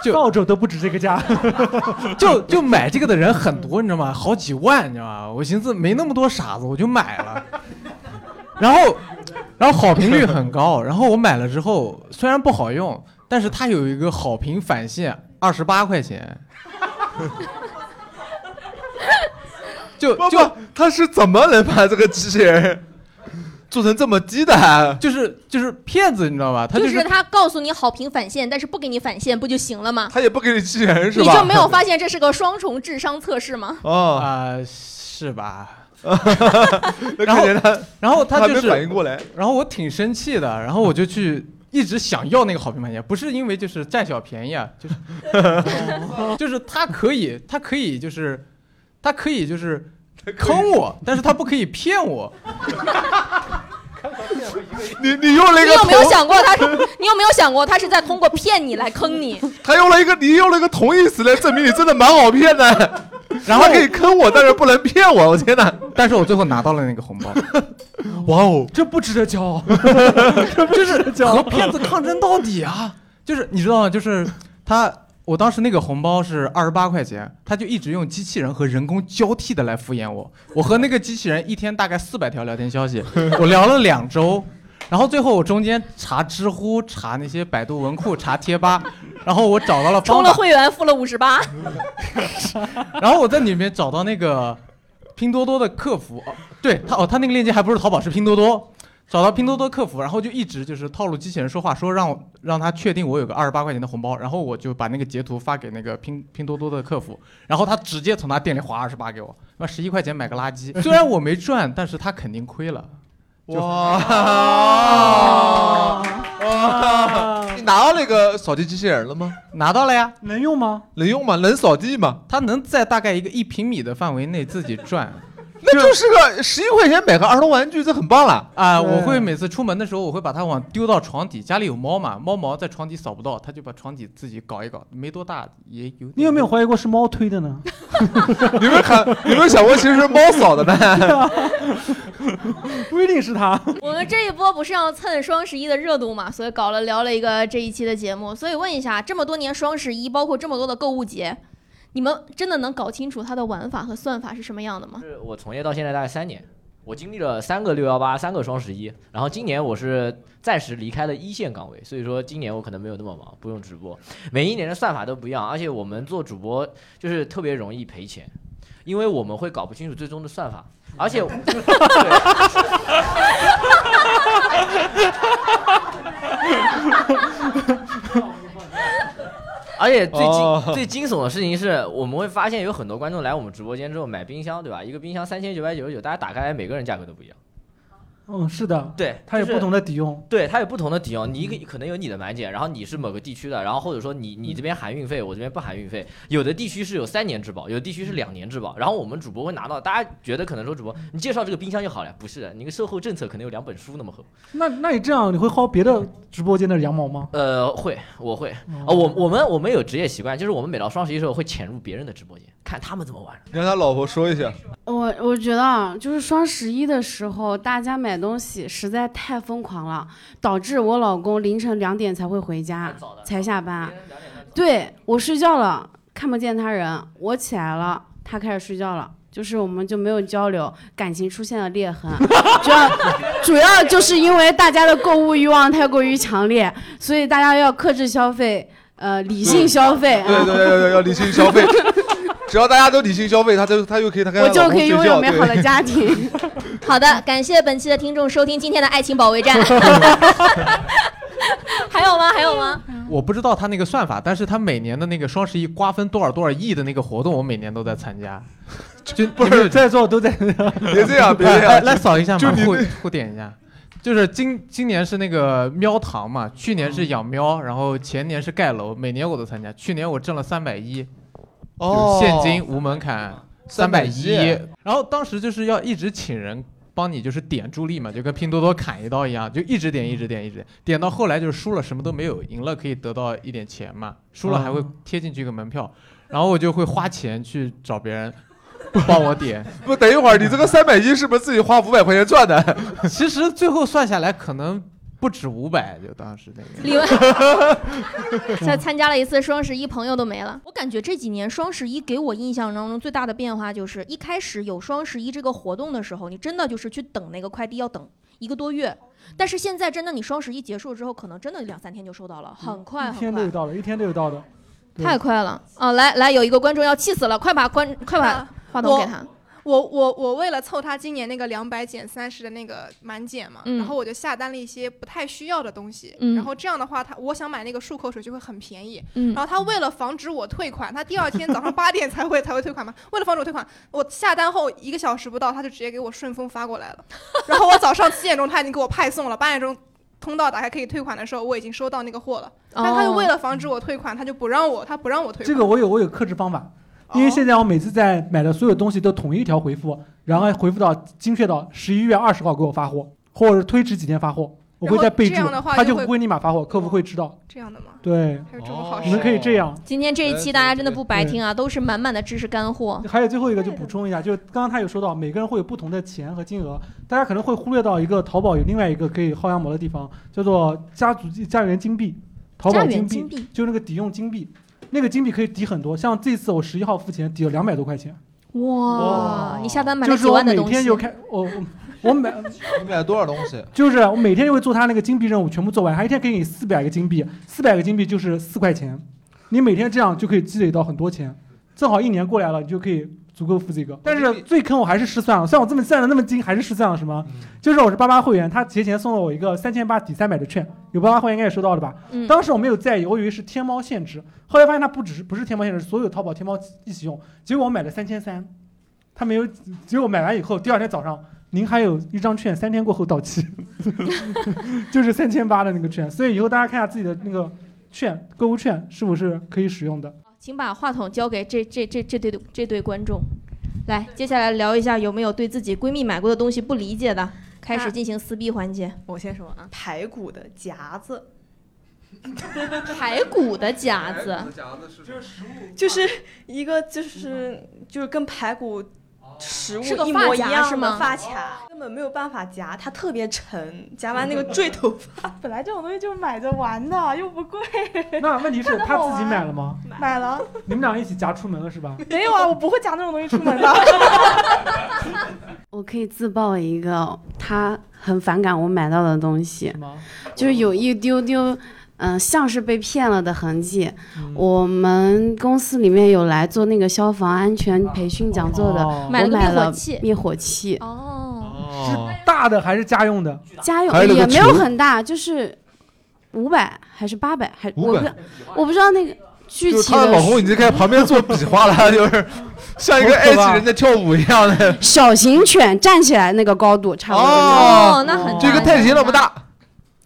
就澳洲都不止这个价，[laughs] 就就买这个的人很多，你知道吗？好几万，你知道吗？我寻思没那么多傻子，我就买了。然后，然后好评率很高。[laughs] 然后我买了之后，虽然不好用，但是它有一个好评返现，二十八块钱。就 [laughs] 不不，他是怎么能把这个机器人 [laughs] 做成这么低的？就是就是骗子，你知道吧？他就是是他告诉你好评返现，但是不给你返现不就行了吗？他也不给你机器人是吧？你就没有发现这是个双重智商测试吗？哦啊、是吧？[laughs] 那然后他，然后他就是反应过来，然后我挺生气的，然后我就去一直想要那个好评返现，不是因为就是占小便宜啊，就是 [laughs] 就是他可以，他可以就是他可以就是坑我，但是他不可以骗我。你你用了一个你有没有想过他是？你有没有想过他是在通过骗你来坑你？[laughs] 他用了一个你用了一个同义词来证明你真的蛮好骗的，然后可以坑我，但是不能骗我，我天哪！但是我最后拿到了那个红包，[laughs] 哇哦，[laughs] 这不值得骄傲，就是和骗子抗争到底啊！就是你知道吗？就是他，我当时那个红包是二十八块钱，他就一直用机器人和人工交替的来敷衍我。我和那个机器人一天大概四百条聊天消息，我聊了两周，然后最后我中间查知乎、查那些百度文库、查贴吧，[laughs] 然后我找到了充方法，了会员付了五十八，然后我在里面找到那个拼多多的客服，哦、对他哦，他那个链接还不是淘宝，是拼多多。找到拼多多客服，然后就一直就是套路机器人说话，说让我让他确定我有个二十八块钱的红包，然后我就把那个截图发给那个拼拼多多的客服，然后他直接从他店里划二十八给我，那十一块钱买个垃圾，虽然我没赚，但是他肯定亏了。哇 [laughs] 哇！你拿到那个扫地机器人了吗？拿到了呀，能用吗？能用吗？能扫地吗？它能在大概一个一平米的范围内自己转。那就是个十一块钱买个儿童玩具，这很棒了啊！对我会每次出门的时候，我会把它往丢到床底，家里有猫嘛，猫毛在床底扫不到，它就把床底自己搞一搞，没多大，也有。你有没有怀疑过是猫推的呢？[laughs] 你们看，你们想过其实是猫扫的呢？[laughs] 不一定是它。我们这一波不是要蹭双十一的热度嘛，所以搞了聊了一个这一期的节目。所以问一下，这么多年双十一，包括这么多的购物节，你们真的能搞清楚它的玩法和算法是什么样的吗？是我从业到现在大概三年，我经历了三个六幺八，三个双十一，然后今年我是暂时离开了一线岗位，所以说今年我可能没有那么忙，不用直播。每一年的算法都不一样，而且我们做主播就是特别容易赔钱，因为我们会搞不清楚最终的算法，而且。[laughs] 而且最惊、哦 [laughs] 最惊悚的事情是，我们会发现有很多观众来我们直播间之后买冰箱，对吧？一个冰箱三千九百九十九，大家打开来每个人价格都不一样。嗯，是的，对，它有不同的抵用。对，它有不同的抵用，你可可能有你的满减，然后你是某个地区的，然后或者说你你这边含运费，我这边不含运费。有的地区是有三年质保，有的地区是两年质保。然后我们主播会拿到，大家觉得可能说主播你介绍这个冰箱就好了，不是的，你个售后政策可能有两本书那么厚。那那你这样你会薅别的直播间的羊毛吗？呃，会，我会。哦，我我们我们有职业习惯，就是我们每到双十一的时候会潜入别人的直播间，看他们怎么玩。你让他老婆说一下。我我觉得啊，就是双十一的时候，大家买买东西实在太疯狂了，导致我老公凌晨两点才会回家，才下班。对我睡觉了，看不见他人，我起来了，他开始睡觉了。就是我们就没有交流，感情出现了裂痕，[laughs] 主要主要就是因为大家的购物欲望太过于强烈，所以大家要克制消费，呃，理性消费。对对对对对，要理性消费。[laughs] 只要大家都理性消费，他就他就可以他跟我就可以拥有美好的家庭。[laughs] 好的，感谢本期的听众收听今天的爱情保卫战。[laughs] 还有吗？还有吗？我不知道他那个算法，但是他每年的那个双十一瓜分多少多少亿的那个活动，我每年都在参加。就不是在座都在，别这样 [laughs] 别这样来来扫一下嘛，互互点一下。就是今今年是那个喵堂嘛，去年是养喵，然后前年是盖楼，每年我都参加。去年我挣了三百一，哦现金无门槛三百一310，然后当时就是要一直请人帮你就是点助力嘛，就跟拼多多砍一刀一样，就一直点一直点一直点，点到后来就是输了什么都没有，赢了可以得到一点钱嘛，输了还会贴进去一个门票，然后我就会花钱去找别人帮我点。[laughs] 不，等一会儿，你这个三百一是不是自己花五百块钱赚的？[laughs] 其实最后算下来可能不止五百，就当时那个。李文才参加了一次双十一，朋友都没了。我感觉这几年双十一给我印象当中最大的变化就是，一开始有双十一这个活动的时候，你真的就是去等那个快递要等一个多月，但是现在真的你双十一结束之后，可能真的两三天就收到了，很快一很快天都有。到的，一天都有到的。太快了啊！来来，有一个观众要气死了，快把关快把话筒给他。我我我为了凑他今年那个两百减三十的那个满减嘛，嗯然后我就下单了一些不太需要的东西，嗯然后这样的话，他我想买那个漱口水就会很便宜，嗯然后他为了防止我退款，他第二天早上八点才会才会退款嘛，为了防止我退款，我下单后一个小时不到，他就直接给我顺丰发过来了，[laughs] 然后我早上七点钟他已经给我派送了，八点钟。通道打开可以退款的时候，我已经收到那个货了，但他就哦为了防止我退款，他就不让我，他不让我退款。这个我有我有克制方法，因为现在我每次在买的所有东西都统一一条回复，然后回复到精确到十一月二十号给我发货，或者是推迟几天发货，我会再备注这样的，话就他就不会立马发货，客服会知道。这样的吗？对，还有这种好你们可以这样。今天这一期大家真的不白听啊，都是满满的知识干货。还有最后一个就补充一下，就是刚刚他有说到，每个人会有不同的钱和金额，大家可能会忽略到一个淘宝有另外一个可以薅羊毛的地方，叫做家族家园金币，淘宝家园金金币就那个抵用金币，那个金币可以抵很多，像这次我十一号付钱抵了两百多块钱，哇，你下单买了几就是我每万的东西天就？开我我我买你买了多少东西？[laughs] 就是我每天就会做他那个金币任务，全部做完，他一天给你四百个金币，四百个金币就是四块钱，你每天这样就可以积累到很多钱，正好一年过来了，你就可以足够付这个。但是最坑我还是失算了，像我这么算的那么精，还是失算了什么？就是我是八八会员，他节前送了我一个三千八抵三百的券，有八八会员应该也收到了吧？嗯当时我没有在意，我以为是天猫限制，后来发现它不只是不是天猫限制，所有淘宝天猫一起用，结果我买了三千三，他没有，结果买完以后第二天早上。您还有一张券，三天过后到期，[laughs] 就是三千八的那个券，所以以后大家看一下自己的那个券，购物券是不是可以使用的。请把话筒交给这这这这对这对观众，来，接下来聊一下有没有对自己闺蜜买过的东西不理解的，开始进行撕逼环节。我先说啊，排骨的夹子，[laughs] 排骨的夹子，就是一个就是就是跟排骨食物是一模一样的是吗发卡，根本没有办法夹，它特别沉，夹完那个坠头发。[laughs] 本来这种东西就是买着玩的，又不贵。[laughs] 那问题是他自己买了吗？买了，你们俩一起夹出门了是吧？没有啊，我不会夹那种东西出门的。[laughs] 我可以自曝一个他很反感我买到的东西，就是有一丢丢，嗯、像是被骗了的痕迹。嗯。我们公司里面有来做那个消防安全培训讲座的，哦。我买了灭火器。灭火器，哦，是大的还是家用的？家用也没有很大，就是五百还是八百，还我不知道我不知道那个具就是体的她的老公已经在旁边做比划了，[laughs] 就是像一个埃及人在跳舞一样的。小型犬站起来那个高度差不多。哦。那很就一个太极那么大。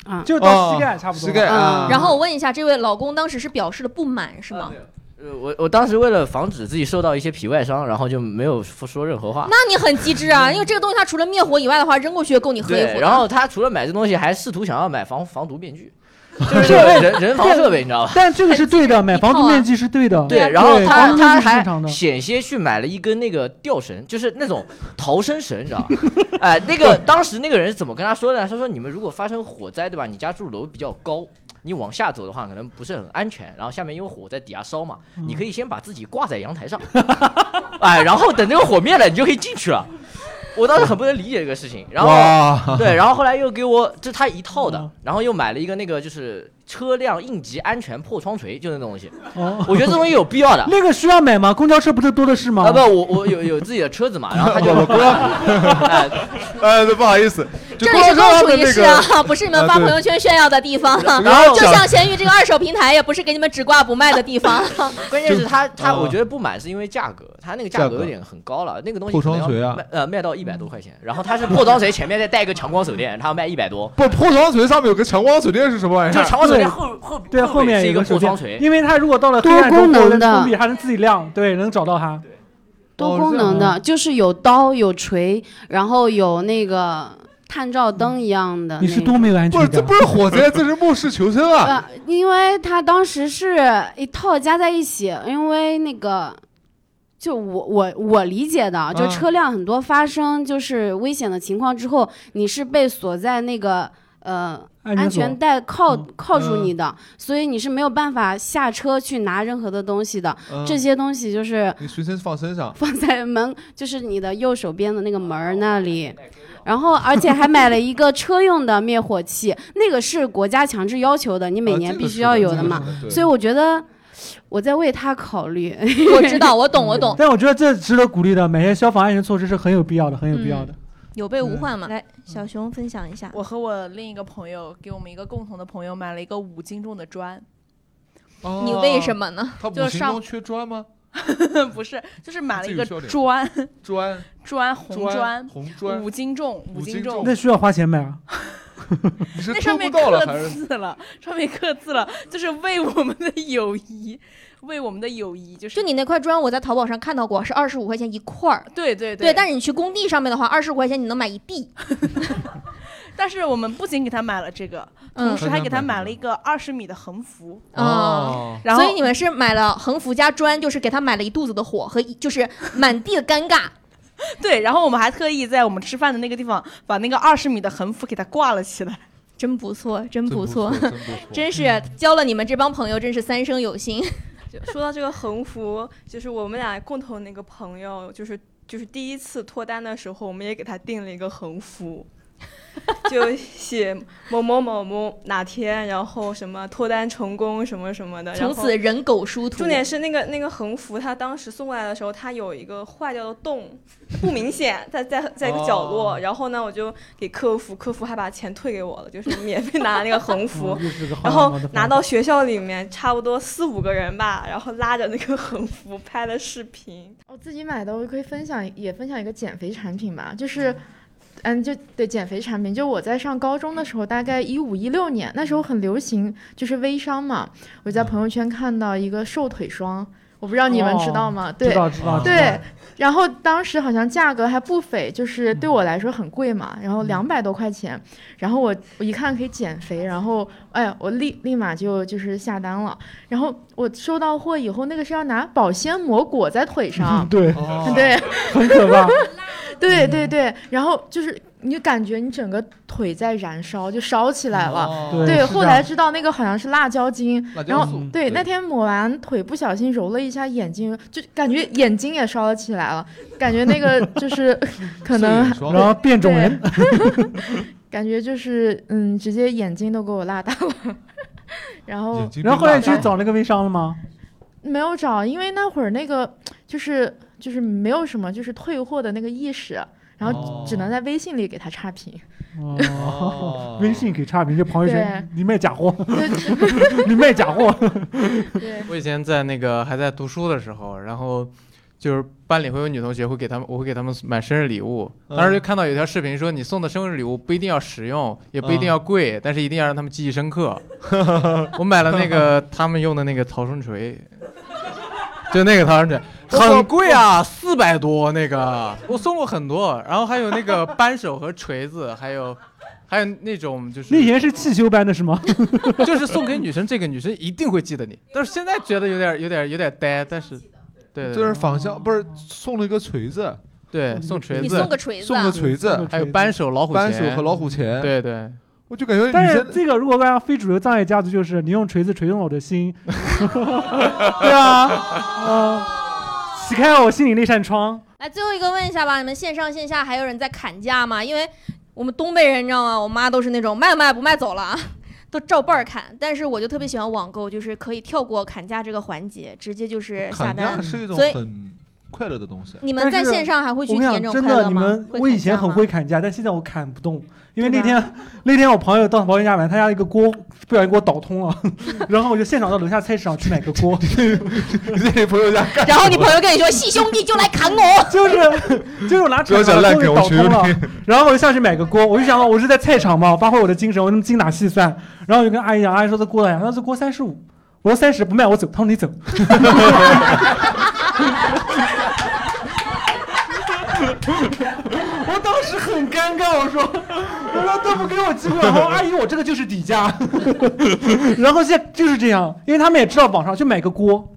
啊，就到膝盖差不多。膝盖啊。然后我问一下，这位老公当时是表示了不满是吗？呃，我我当时为了防止自己受到一些皮外伤，然后就没有说说任何话。那你很机智啊，因为这个东西它除了灭火以外的话，扔过去也够你喝一壶对，然后他除了买这东西，还试图想要买防防毒面具。就是人人防设备，你知道吧？但这个是对的，买房子面积是对的。对，然后他他还。险些去买了一根那个吊绳，就是那种逃生绳，你知道吧？[laughs] 哎，那个当时那个人是怎么跟他说的呢？他说你们如果发生火灾，对吧？你家住楼比较高。你往下走的话，可能不是很安全，然后下面因为火在底下烧嘛，你可以先把自己挂在阳台上，[laughs] 哎，然后等这个火灭了，你就可以进去了。我当时很不能理解这个事情，然后对，然后后来又给我，这是他一套的，然后又买了一个那个就是车辆应急安全破窗锤，就那东西。哦我觉得这东西有必要的。那个需要买吗？公交车不是多的是吗？啊不，我我有有自己的车子嘛，[laughs] 然后他就不不哎呃，[laughs] 不好意思，这里是共处一室啊，不是你们发朋友圈炫耀的地方。然后就像闲鱼这个二手平台，也不是给你们只挂不卖的地方。[laughs] 关键是他他，哦我觉得不买是因为价格，他那个价价格格有点很高了，那个东西破可能要窗锤啊卖呃卖到一百多块钱，然后他是破窗锤前面再带一个强光手电，他要卖一百多，不破窗锤上面有个强光手电是什么玩意儿？就强光手电后后对，后面是一个有个手电破窗锤，因为它如果到了黑多功能的封闭，还能自己亮，对，能找到它。多功能的，就是有刀有锤，然后有那个探照灯一样的。你是多没有安不是，这不是火灾，这是末世求生啊！[laughs] 呃，因为它当时是一套加在一起，因为那个。就我我我理解的，就嗯车辆很多发生就是危险的情况之后，你是被锁在那个呃安全带靠嗯铐住你的，所以你是没有办法下车去拿任何的东西的。嗯这些东西就是你随身放身上，放在门，就是你的右手边的那个门儿那里。然后，而且还买了一个车用的灭火器，那个是国家强制要求的，你每年必须是的这个要有的嘛所以我觉得我在为他考虑。我知道，我懂，我懂。[laughs] 但我觉得这值得鼓励的，买些消防安全措施是很有必要的，很有必要的。有备无患嘛。来，小熊分享一下。我和我另一个朋友给我们一个共同的朋友买了一个五斤重的砖，你为什么呢？他就上五行中缺砖吗？[laughs] 不是，就是买了一个 [laughs] 砖，砖砖红砖，红砖五斤重，五斤重。那需要花钱买啊？[laughs] 你是那上面偷不到了还刻？字了，上面刻字了，就是为我们的友谊，为我们的友谊，就是就你那块砖，我在淘宝上看到过，是二十五块钱一块儿。对对对，但是你去工地上面的话，二十五块钱你能买一地。[laughs] 但是我们不仅给他买了这个，嗯同时还给他买了一个二十米的横幅。哦，然后所以你们是买了横幅加砖，就是给他买了一肚子的火和一就是满地的尴尬。[laughs] 对，然后我们还特意在我们吃饭的那个地方把那个二十米的横幅给他挂了起来。真不错，真不错，真不错真是交了你们这帮朋友，真是三生有幸。说到这个横幅，就是我们俩共同那个朋友，就是就是第一次脱单的时候，我们也给他定了一个横幅，[laughs] 就写某某某某哪天，然后什么脱单成功什么什么的。从此人狗殊途。重点是那个那个横幅，他当时送过来的时候，他有一个坏掉的洞，不明显，在在在一个角落。哦然后呢，我就给客服，客服还把钱退给我了，就是免费拿那个横幅然后拿到学校里面，差不多四五个人吧，然后拉着那个横幅拍了视频。我自己买的，我可以分享，也分享一个减肥产品吧，就是。嗯，就对减肥产品，就我在上高中的时候，大概一五一六年，那时候很流行，就是微商嘛。我在朋友圈看到一个瘦腿霜，我不知道你们知道吗？哦对，知道知道对。然后当时好像价格还不菲，就是对我来说很贵嘛，然后两百多块钱。然后我我一看可以减肥，然后哎呀，我立立马就就是下单了。然后我收到货以后，那个是要拿保鲜膜裹在腿上，对 [laughs] 对，[laughs] 很可怕。[laughs] 对对对，然后就是你就感觉你整个腿在燃烧，就烧起来了。哦。对后来知道那个好像是辣椒精，椒然后对对。那天抹完腿不小心揉了一下眼睛，就感觉眼睛也烧了起来了，感觉那个就是 [laughs] 可能然后变种人，[laughs] 感觉就是嗯，直接眼睛都给我辣大了。然后然后后来你去找那个微商了吗？没有找，因为那会儿那个就是就是没有什么就是退货的那个意识，然后只能在微信里给他差评。哦，[laughs] 微信给差评，就朋友圈你卖假货，你卖假货。对 [laughs] [laughs] 我以前在那个还在读书的时候，然后就是班里会有女同学会给他们，我会给他们买生日礼物。嗯当时就看到有条视频说，你送的生日礼物不一定要实用，也不一定要贵，但是一定要让他们记忆深刻。我买了那个他们用的那个逃生锤，就那个逃生锤。很贵啊，四百多那个，我送过很多，然后还有那个扳手和锤子，还有还有那种就是那以前是汽修班的是吗？[laughs] 就是送给女生，这个女生一定会记得你。但是现在觉得有点有点有点呆，但是对，就是仿效，不是送了一个锤子，对送锤子，你送个锤子啊送个锤子，还有扳手、老虎钳扳手和老虎钳，对对，我就感觉但是这个如果按非主流障碍家族，就是你用锤子锤动了我的心，[laughs] [laughs] 对啊，嗯，启开了我心里那扇窗。来，最后一个问一下吧，你们线上线下还有人在砍价吗？因为我们东北人，你知道吗？我妈都是那种卖不卖不卖走了啊，[laughs] 都照半儿砍。但是我就特别喜欢网购，就是可以跳过砍价这个环节，直接就是下砍单。价是一种所以很快乐的东西。你们在线上还会去体验这种快乐吗你们？会我以前很吗会砍价，但现在我砍不动，因为那天那天我朋友到保险家玩，他家一个锅不小心给我倒通了，[laughs] 然后我就现场到楼下菜市场去买个锅。[laughs] 你在你朋友家干然后你朋友跟你说：“细兄弟就来砍我。[laughs] ”就是就是我拿铲子把锅给我求倒通了。，然后我就下去买个锅，我就想到我是在菜场嘛，我发挥我的精神，我那么精打细算，然后我就跟阿姨讲，阿姨说这锅多少钱？她说这锅三十五，我说三十不卖我走，他说你走。尴尬，我说，[laughs] 我说都不给我机会，然后阿姨我这个就是底价，[laughs] 然后现在就是这样，因为他们也知道网上就买个锅，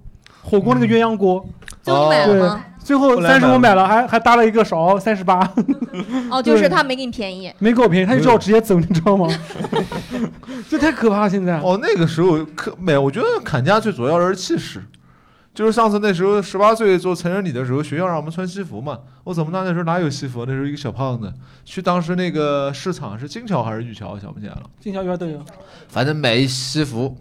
火锅那个鸳鸯锅，最后买了吗？最后三十五买了，还还搭了一个勺，三十八。哦，[laughs] 就是他没给你便宜。没给我便宜，他就叫我直接走，你知道吗？这太可怕了，现在。哦，那个时候可没，我觉得砍价最主要的是气势。就是上次那时候十八岁做成人礼的时候，学校让我们穿西服嘛。我怎么那那时候哪有西服？那时候一个小胖子去当时那个市场是金桥还是玉桥，想不起来了。金桥园都有。反正买西服，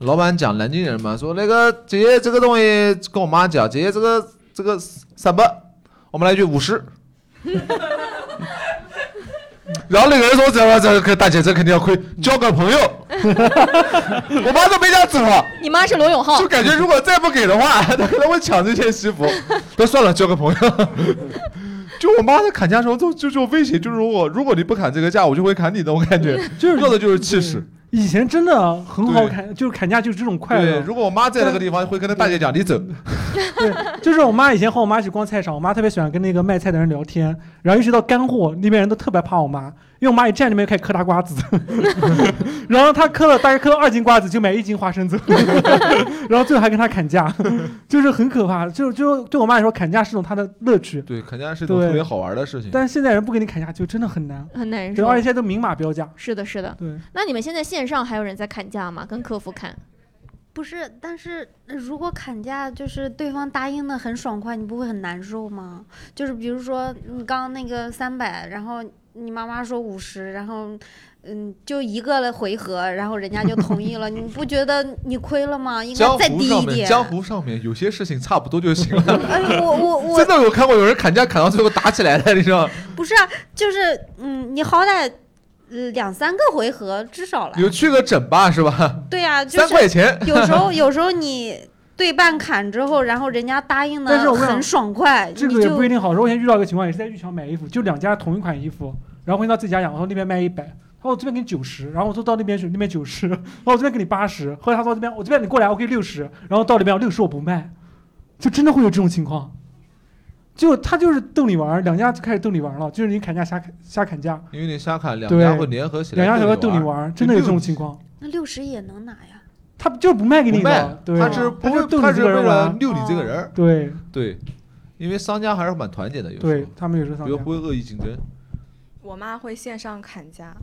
老板讲南京人嘛，说那个姐姐这个东西跟我妈讲，姐姐这个这个三百，我们来句五十。然后那个人说：“这这个大姐这肯定要亏，交个朋友。[laughs] ”我妈都没想走了，你妈是罗永浩，就感觉如果再不给的话，[laughs] 她可能会抢这件西服。[laughs] 那算了，交个朋友。就我妈在砍价的时候，就就就威胁，就是我如果你不砍这个价，我就会砍你的。我感觉就是要的就是气势。以前真的很好砍，就是砍价就是这种快乐。对，如果我妈在那个地方，会跟她大姐讲：“你走。”对，就是我妈以前和我妈一起逛菜场，我妈特别喜欢跟那个卖菜的人聊天，然后一直到干货，那边人都特别怕我妈，因为我妈一站那边就开始嗑大瓜子，[laughs] 然后她嗑了大概嗑了二斤瓜子就买一斤花生子，[laughs] 然后最后还跟她砍价，就是很可怕，就就对我妈来说砍价是种她的乐趣。对，砍价是一种对特别好玩的事情。但是现在人不给你砍价就真的很难，很难受。而且现在都明码标价。是的，是的。对，那你们现在线上还有人在砍价吗？跟客服砍？不是，但是呃如果砍价就是对方答应的很爽快，你不会很难受吗？就是比如说你刚刚那个三百，然后你妈妈说五十，然后嗯就一个回合，然后人家就同意了，[laughs] 你不觉得你亏了吗？应该再低一点。江湖上面有些事情差不多就行了。哎，我我 [laughs] 我真的有看过有人砍价砍到最后打起来的，你知道吗？[laughs] 不是啊，就是嗯，你好歹呃两三个回合至少了。有去个整吧，是吧？对呀、就是三块钱有时候有时候你对半砍之后，然后人家答应的很爽快，这个也不一定好。我以前遇到一个情况，也是在玉桥买衣服，就两家同一款衣服，然后回到自己家养，我说那边卖一百，他说我这边给你九十，然后我说到那边去，那边九十，然 [laughs] 后我这边给你八十，后来他说这边我这边你过来我给你六十，然后到里边我六十我不卖，就真的会有这种情况。就他就是逗你玩儿，两家就开始逗你玩儿了，就是你砍价瞎砍瞎砍价，因为你瞎砍，两家会联合起来，两家还会逗你玩儿，真的有这种情况。那六十也能拿呀。他就是不卖给你不卖的，对，他是不会他是为。了溜你这个人儿。对对，因为商家还是蛮团结的，有时候对，他们有时候商家不不会恶意竞争。我妈会线上砍价，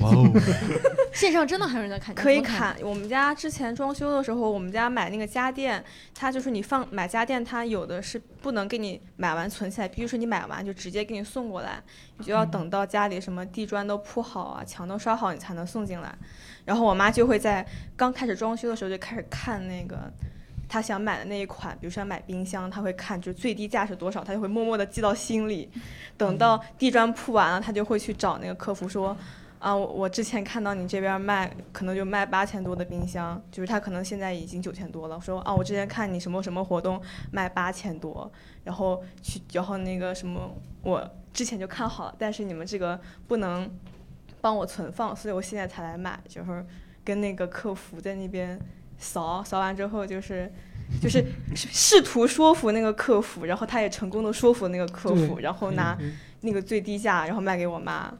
哇哦，[laughs] 线上真的还有人在砍价？可以怎么砍。我们家之前装修的时候，我们家买那个家电，它就是你放买家电，它有的是不能给你买完存起来，必须是你买完就直接给你送过来，你就要等到家里什么地砖都铺好啊，墙都刷好，你才能送进来。然后我妈就会在刚开始装修的时候就开始看那个。她想买的那一款，比如说买冰箱，她会看就最低价是多少，她就会默默的记到心里。等到地砖铺完了，她就会去找那个客服说，啊，我我之前看到你这边卖，可能就卖八千多的冰箱，就是他可能现在已经九千多了。说啊，我之前看你什么什么活动卖八千多，然后去，然后那个什么，我之前就看好了，但是你们这个不能帮我存放，所以我现在才来买，就是跟那个客服在那边扫，扫完之后就是。就是试图说服那个客服，然后他也成功的说服那个客服，然后拿那个最低价，然后卖给我妈。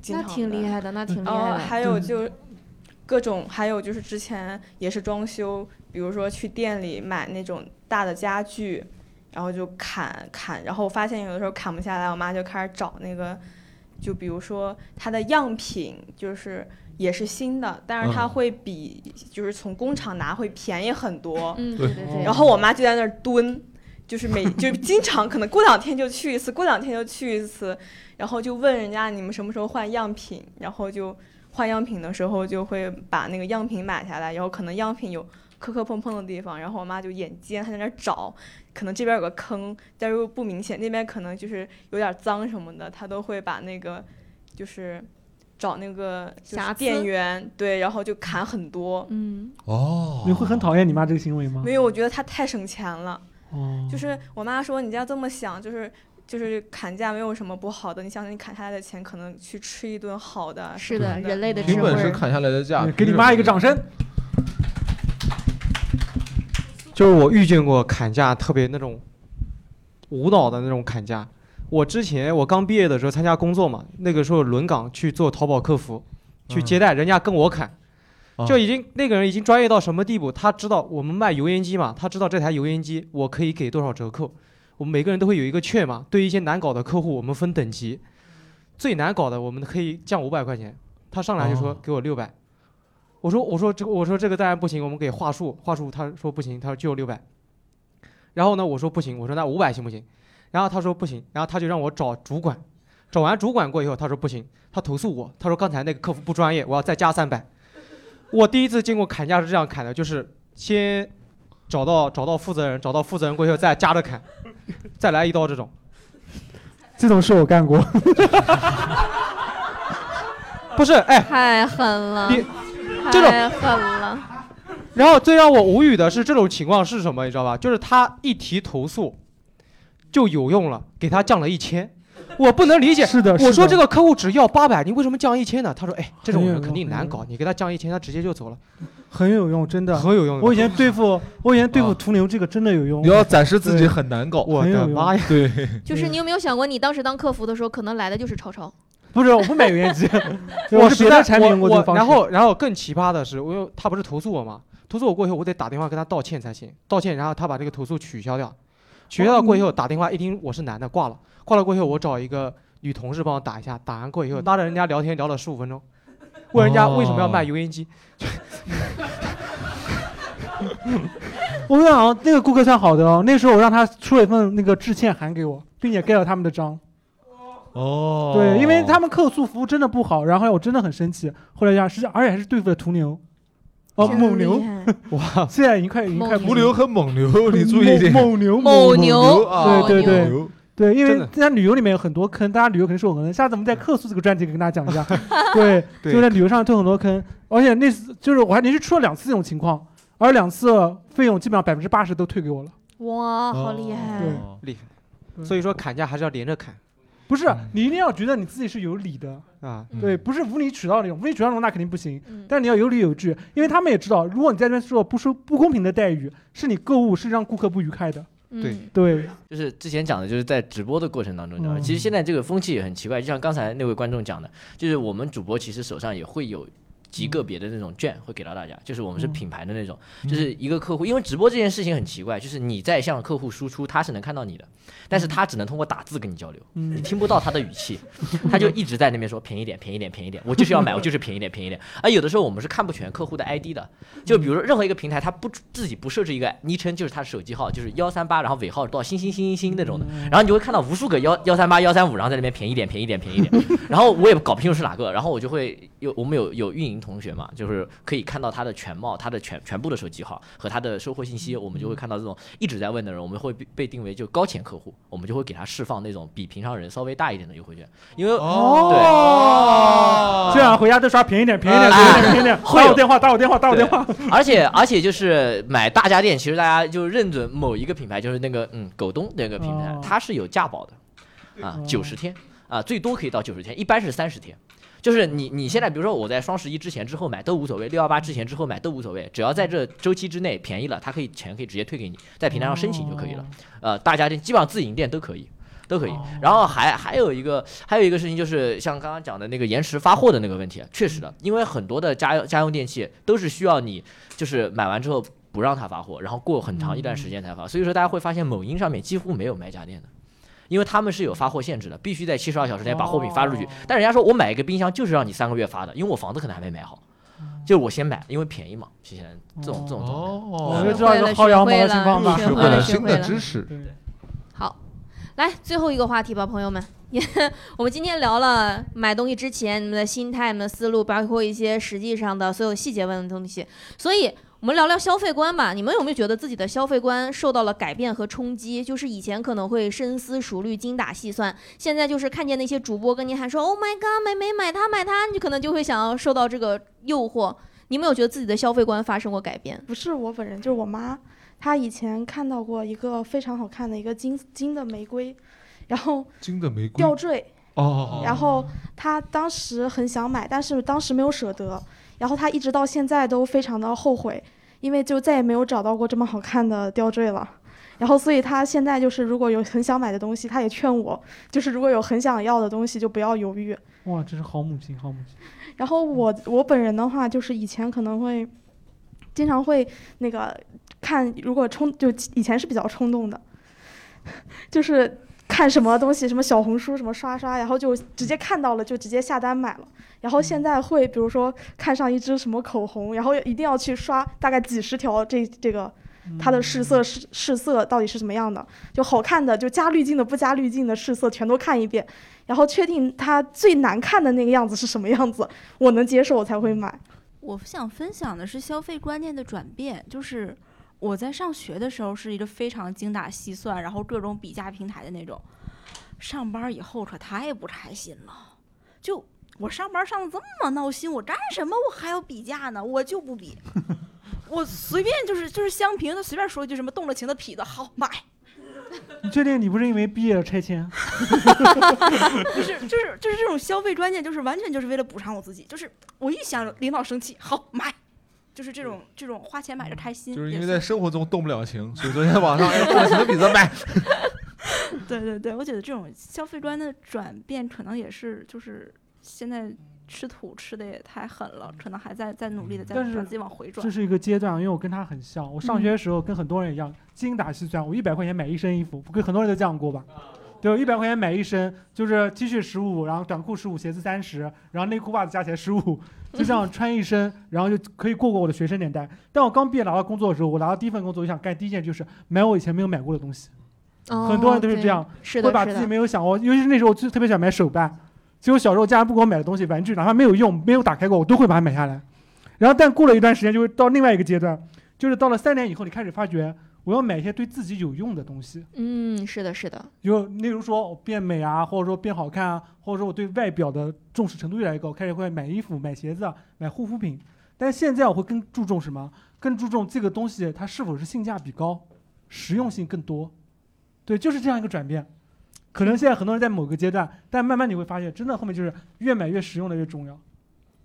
经常那挺厉害的，那挺厉然后害的。还有就各种，还有就是之前也是装修，比如说去店里买那种大的家具，然后就砍砍，然后发现有的时候砍不下来，我妈就开始找那个，就比如说它的样品就是。也是新的，但是它嗯会比就是从工厂拿会便宜很多。嗯对对对然后我妈就在那儿蹲，就是每就经常可能过两天就去一次，过两天就去一次，然后就问人家你们什么时候换样品，然后就换样品的时候就会把那个样品买下来，然后可能样品有磕磕碰碰的地方，然后我妈就眼尖，她在那儿找，可能这边有个坑，但是又不明显，那边可能就是有点脏什么的，她都会把那个就是。找那个就是瑕店员，对，然后就砍很多。嗯，哦你会很讨厌你妈这个行为吗？没有，我觉得她太省钱了。哦，就是我妈说，你家这么想，就是就是砍价没有什么不好的。你想想，你砍下来的钱，可能去吃一顿好的。是的，人类的凭智慧。本事砍下来的价，给你妈一个掌声。就是我遇见过砍价特别那种无脑的那种砍价。我之前我刚毕业的时候参加工作嘛，那个时候轮岗去做淘宝客服，去接待，人家跟我砍，啊就已经那个人已经专业到什么地步？他知道我们卖油烟机嘛，他知道这台油烟机我可以给多少折扣，我们每个人都会有一个券嘛。对于一些难搞的客户，我们分等级，最难搞的我们可以降五百块钱，他上来就说哦给我六百。我说我说这个我说这个当然不行，我们给话术话术，他说不行，他说就六百。然后呢，我说不行，我说那五百行不行？然后他说不行，然后他就让我找主管，找完主管过以后，他说不行，他投诉我，他说刚才那个客服不专业，我要再加三百。我第一次经过砍价是这样砍的，就是先找到找到负责人，找到负责人过去后再加着砍，[laughs] 再来一刀这种。这种事我干过。[laughs] 不是，哎，太狠了，你这种太狠了。然后最让我无语的是这种情况是什么，你知道吧？就是他一提投诉就有用了，给他降了一千。我不能理解，是的我说这个客户只要八百，你为什么降一千呢？他说，哎，这种人肯定难搞，你给他降一千，他直接就走了。很有用，真的很有用我以前对付我以前对付途牛这个真的有用。你要展示自己很难搞。我的妈呀对，就是你有没有想过，你当时当客服的时候，可能来的就是超超。[laughs] 不是，我不买油烟机，我是别的产品用过这我个方式。然后，然后更奇葩的是，我又他不是投诉我吗？投诉我过后，我得打电话跟他道歉才行。道歉，然后他把这个投诉取消掉。取消掉过以后，打电话一听我是男的，挂了。挂了过以后，我找一个女同事帮我打一下。打完过以后，拉着人家聊天聊了十五分钟，问人家为什么要卖油烟机。[laughs] 我跟你讲，那个顾客算好的哦。那时候我让他出了一份那个致歉函给我，并且盖了他们的章。哦，对，因为他们客诉服务真的不好，然后我真的很生气。后来呀，是而且还是对付了途牛，哦，蒙牛，[laughs] 哇，[laughs] 现在已经快已经快途牛和蒙牛，你注意一点。蒙牛，蒙牛啊，对对对对，因为在旅游里面有很多坑，大家旅游肯定是有坑的。下次我们在客诉这个专辑跟大家讲一下。[laughs] 对，对就在旅游上退很多坑，而且那次就是我还连续出了两次这种情况，而两次费用基本上百分之八十都退给我了。哇，好厉害！对厉害。所以说砍价还是要连着砍不是，你一定要觉得你自己是有理的。啊。对，不是无理取闹那种，无理取闹那种那肯定不行。嗯但是你要有理有据，因为他们也知道，如果你在这边受不收不公平的待遇，是你购物是让顾客不愉快的。对嗯对，就是之前讲的，就是在直播的过程当中，你知道吗？嗯其实现在这个风气也很奇怪，就像刚才那位观众讲的，就是我们主播其实手上也会有。极个别的那种券会给到大家，就是我们是品牌的那种，就是一个客户，因为直播这件事情很奇怪，就是你在向客户输出，他是能看到你的，但是他只能通过打字跟你交流，嗯你听不到他的语气，[laughs] 他就一直在那边说便宜点，便宜点，便宜点，我就是要买，我就是便宜点，便宜点。而有的时候我们是看不全客户的 ID 的，就比如说任何一个平台，他不自己不设置一个昵称，就是他的手机号，就是幺三八，然后尾号多少星星星星星那种的，然后你就会看到无数个幺幺三八幺三五，然后在那边便宜点，便宜点，便宜点，[laughs] 然后我也搞不清楚是哪个，然后我就会有我们有有运营同学嘛，就是可以看到他的全貌，他的全全部的手机号和他的收货信息，我们就会看到这种一直在问的人，我们会被被定为就高潜客户，我们就会给他释放那种比平常人稍微大一点的优惠券，因为哦。对。这样回家都刷便宜点，便宜点，哎便宜点，便宜点，会有。打我电话，打我电话，打我电话。而且而且就是买大家电，其实大家就认准某一个品牌，就是那个嗯狗东那个品牌，哦。它是有价保的，啊九十天啊最多可以到九十天，一般是三十天。就是你你现在比如说我在双十一之前之后买都无所谓，六幺八之前之后买都无所谓，只要在这周期之内便宜了，它可以钱可以直接退给你，在平台上申请就可以了。呃，大家店基本上自营店都可以。都可以。然后还还有一个还有一个事情就是像刚刚讲的那个延迟发货的那个问题，确实的，因为很多的家用家用电器都是需要你就是买完之后不让他发货，然后过很长一段时间才发。所以说大家会发现某音上面几乎没有卖家电的。因为他们是有发货限制的，必须在七十二小时内把货品发出去。但人家说我买一个冰箱就是让你三个月发的，因为我房子可能还没买好，就是我先买，因为便宜嘛。现在这种这种状态，哦我就知道一个薅羊毛的情况吧。学会了，新。的知识。好，来最后一个话题吧，朋友们。[laughs] 我们今天聊了买东西之前你们的心态、你们的思路，包括一些实际上的所有细节问的东西。所以，我们聊聊消费观吧。你们有没有觉得自己的消费观受到了改变和冲击？就是以前可能会深思熟虑、精打细算，现在就是看见那些主播跟你喊说 “Oh my god，美眉买它买它”，你可能就会想要受到这个诱惑。你们有觉得自己的消费观发生过改变？不是我本人，就是我妈。她以前看到过一个非常好看的一个金金的玫瑰，然后金的玫瑰吊坠，哦，然后她当时很想买，但是当时没有舍得，然后他一直到现在都非常的后悔，因为就再也没有找到过这么好看的吊坠了。然后，所以他现在就是如果有很想买的东西，他也劝我，就是如果有很想要的东西，就不要犹豫。哇，真是好母亲，好母亲。然后我我本人的话，就是以前可能会经常会那个看，如果冲就以前是比较冲动的，[laughs] 就是看什么东西，什么小红书什么刷刷，然后就直接看到了就直接下单买了。然后现在会比如说看上一支什么口红，然后一定要去刷大概几十条这这个。它的试色试试色到底是什么样的？就好看的，就加滤镜的，不加滤镜的试色全都看一遍，然后确定它最难看的那个样子是什么样子，我能接受我才会买。我想分享的是消费观念的转变，就是我在上学的时候是一个非常精打细算，然后各种比价平台的那种。上班以后可太不开心了，就我上班上的这么闹心，我干什么我还要比价呢？我就不比，[laughs] 我随便就是就是相平，他随便说一句什么动了情的痞子，好买。你确定你不是因为毕业了拆迁？[laughs] 不是，就是就是这种消费观念，就是完全就是为了补偿我自己。就是我一想领导生气，好买，就是这种这种花钱买着开心。就是因为在生活中动不了情，所以昨天网上哎，动了情的比赛买。[laughs] 对对对，我觉得这种消费观的转变，可能也是就是现在吃土吃的也太狠了，可能还在在努力的在但是自己往回转。这是一个阶段，因为我跟他很像。我上学的时候跟很多人一样，精打细算。我一百块钱买一身衣服，不跟很多人都这样过吧？对，一百块钱买一身，就是 T 恤十五，然后短裤十五，鞋子三十，然后内裤袜子加起来十五，就这样穿一身，然后就可以过过我的学生年代。但我刚毕业拿到工作的时候，我拿到第一份工作，我想干第一件就是买我以前没有买过的东西。哦很多人都是这样，会把自己没有想过，尤其是那时候我就特别想买手办。结果小时候家人不给我买的东西，玩具哪怕没有用、没有打开过，我都会把它买下来。然后但过了一段时间，就会到另外一个阶段，就是到了三年以后，你开始发觉我要买一些对自己有用的东西。嗯，是的，是的。就例如说我变美啊，或者说变好看啊，或者说我对外表的重视程度越来越高，开始会买衣服、买鞋子、买护肤品。但是现在我会更注重什么？更注重这个东西它是否是性价比高、实用性更多。对，就是这样一个转变。可能现在很多人在某个阶段，但慢慢你会发现，真的后面就是越买越实用的越重要。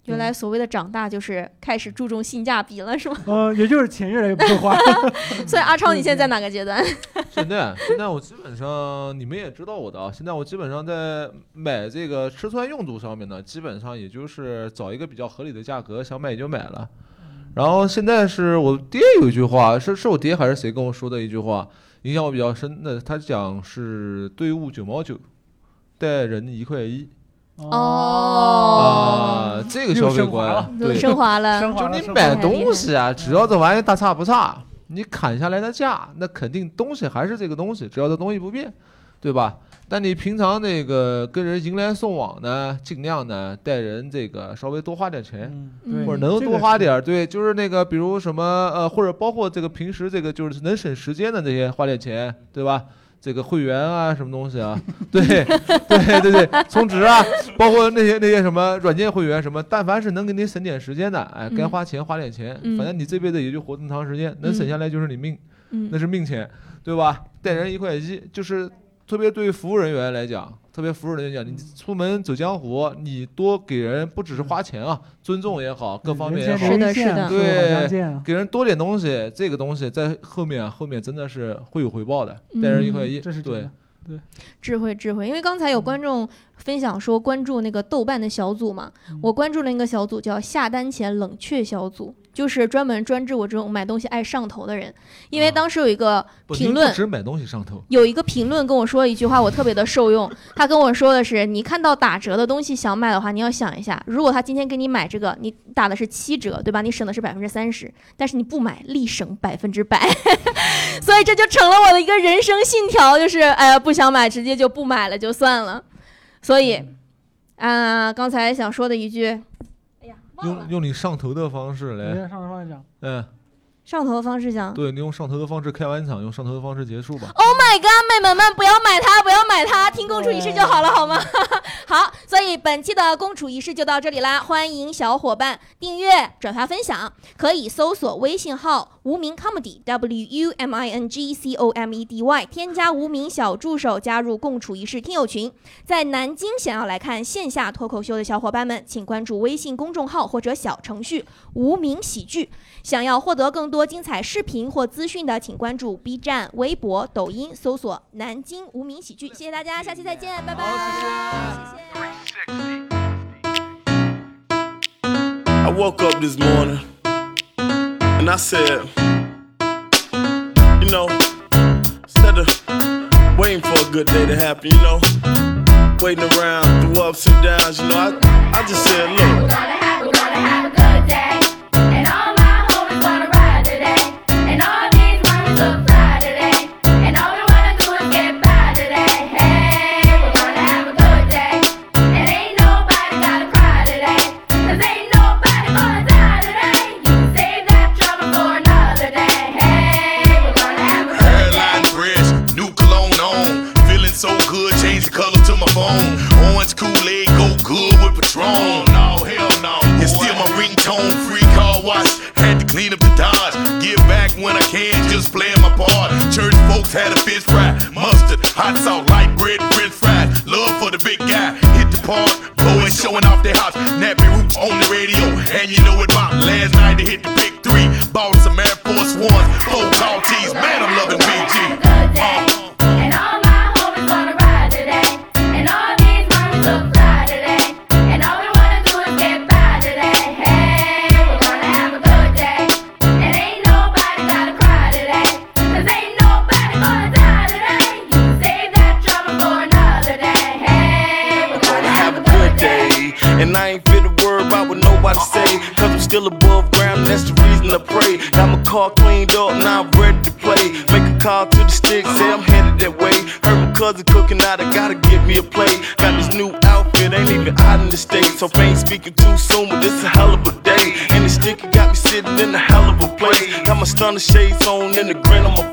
原来所谓的长大就是开始注重性价比了，是吗？呃，[laughs] 也就是钱越来越不够花。[laughs] 所以阿超，你现在在哪个阶段？[laughs] 现在现在我基本上你们也知道我的啊，现在我基本上在买这个吃穿用度上面呢，基本上也就是找一个比较合理的价格，想买就买了。然后现在是我爹有一句话，是是我爹还是谁跟我说的一句话，影响我比较深的。他讲是队伍九毛九，带人一块一。哦。啊，这个消费观对。升华了，就你买东西啊，只要这玩意大差不差，你砍下来的价，那肯定东西还是这个东西，只要这东西不变，对吧？但你平常那个跟人迎来送往呢，尽量呢带人这个稍微多花点钱，对。或者能多花点儿，对，就是那个比如什么呃，或者包括这个平时这个就是能省时间的那些花点钱，对吧？这个会员啊，什么东西啊？[laughs] 对对对对，充值啊，包括那些那些什么软件会员什么，但凡是能给你省点时间的，哎，该嗯花钱花点钱，嗯反正你这辈子也就活这么长时间，能省下来就是你命，嗯那是命钱，对吧？带人一块一，就是特别对服务人员来讲，特别服务人员讲，你出门走江湖，你多给人不只是花钱啊，尊重也好，各方面也好，是的是的。对啊，给人多点东西，这个东西在后面啊，后面真的是会有回报的，带人一块一，嗯这是对。对。智慧智慧，因为刚才有观众分享说关注那个豆瓣的小组嘛，我关注了一个小组叫下单前冷却小组，就是专门专治我这种买东西爱上头的人。因为当时有一个评论您不，止买东西上头，有一个评论跟我说一句话，我特别的受用。他跟我说的是，你看到打折的东西想买的话，你要想一下，如果他今天给你买这个，你打的是七折，对吧？你省的是百分之三十，但是你不买，立省百分之百。[laughs] 所以这就成了我的一个人生信条，就是哎呀，不想买，直接就不买了，就算了。所以，啊、刚才想说的一句，用用你上头的方式你来，上头方向讲，嗯，上头的方式讲。对你用上头的方式开完场，用上头的方式结束吧。Oh my god，妹妹们不要买它，不要买它，听公主仪式就好了，好吗？[laughs] 好，所以本期的公主仪式就到这里啦，欢迎小伙伴订阅、转发、分享，可以搜索微信号无名 comedy W U M I N G C O M E D Y，添加无名小助手，加入共处一室听友群。在南京想要来看线下脱口秀的小伙伴们，请关注微信公众号或者小程序“无名喜剧”。想要获得更多精彩视频或资讯的，请关注 B 站、微博、抖音，搜索“南京无名喜剧”。谢谢大家，下期再见，拜拜。谢谢。I woke up this morning and I said, you know, instead of waiting for a good day to happen, you know, waiting around through ups and downs, you know, I, I just said, look. Hairline Stunner shades on and the grin on my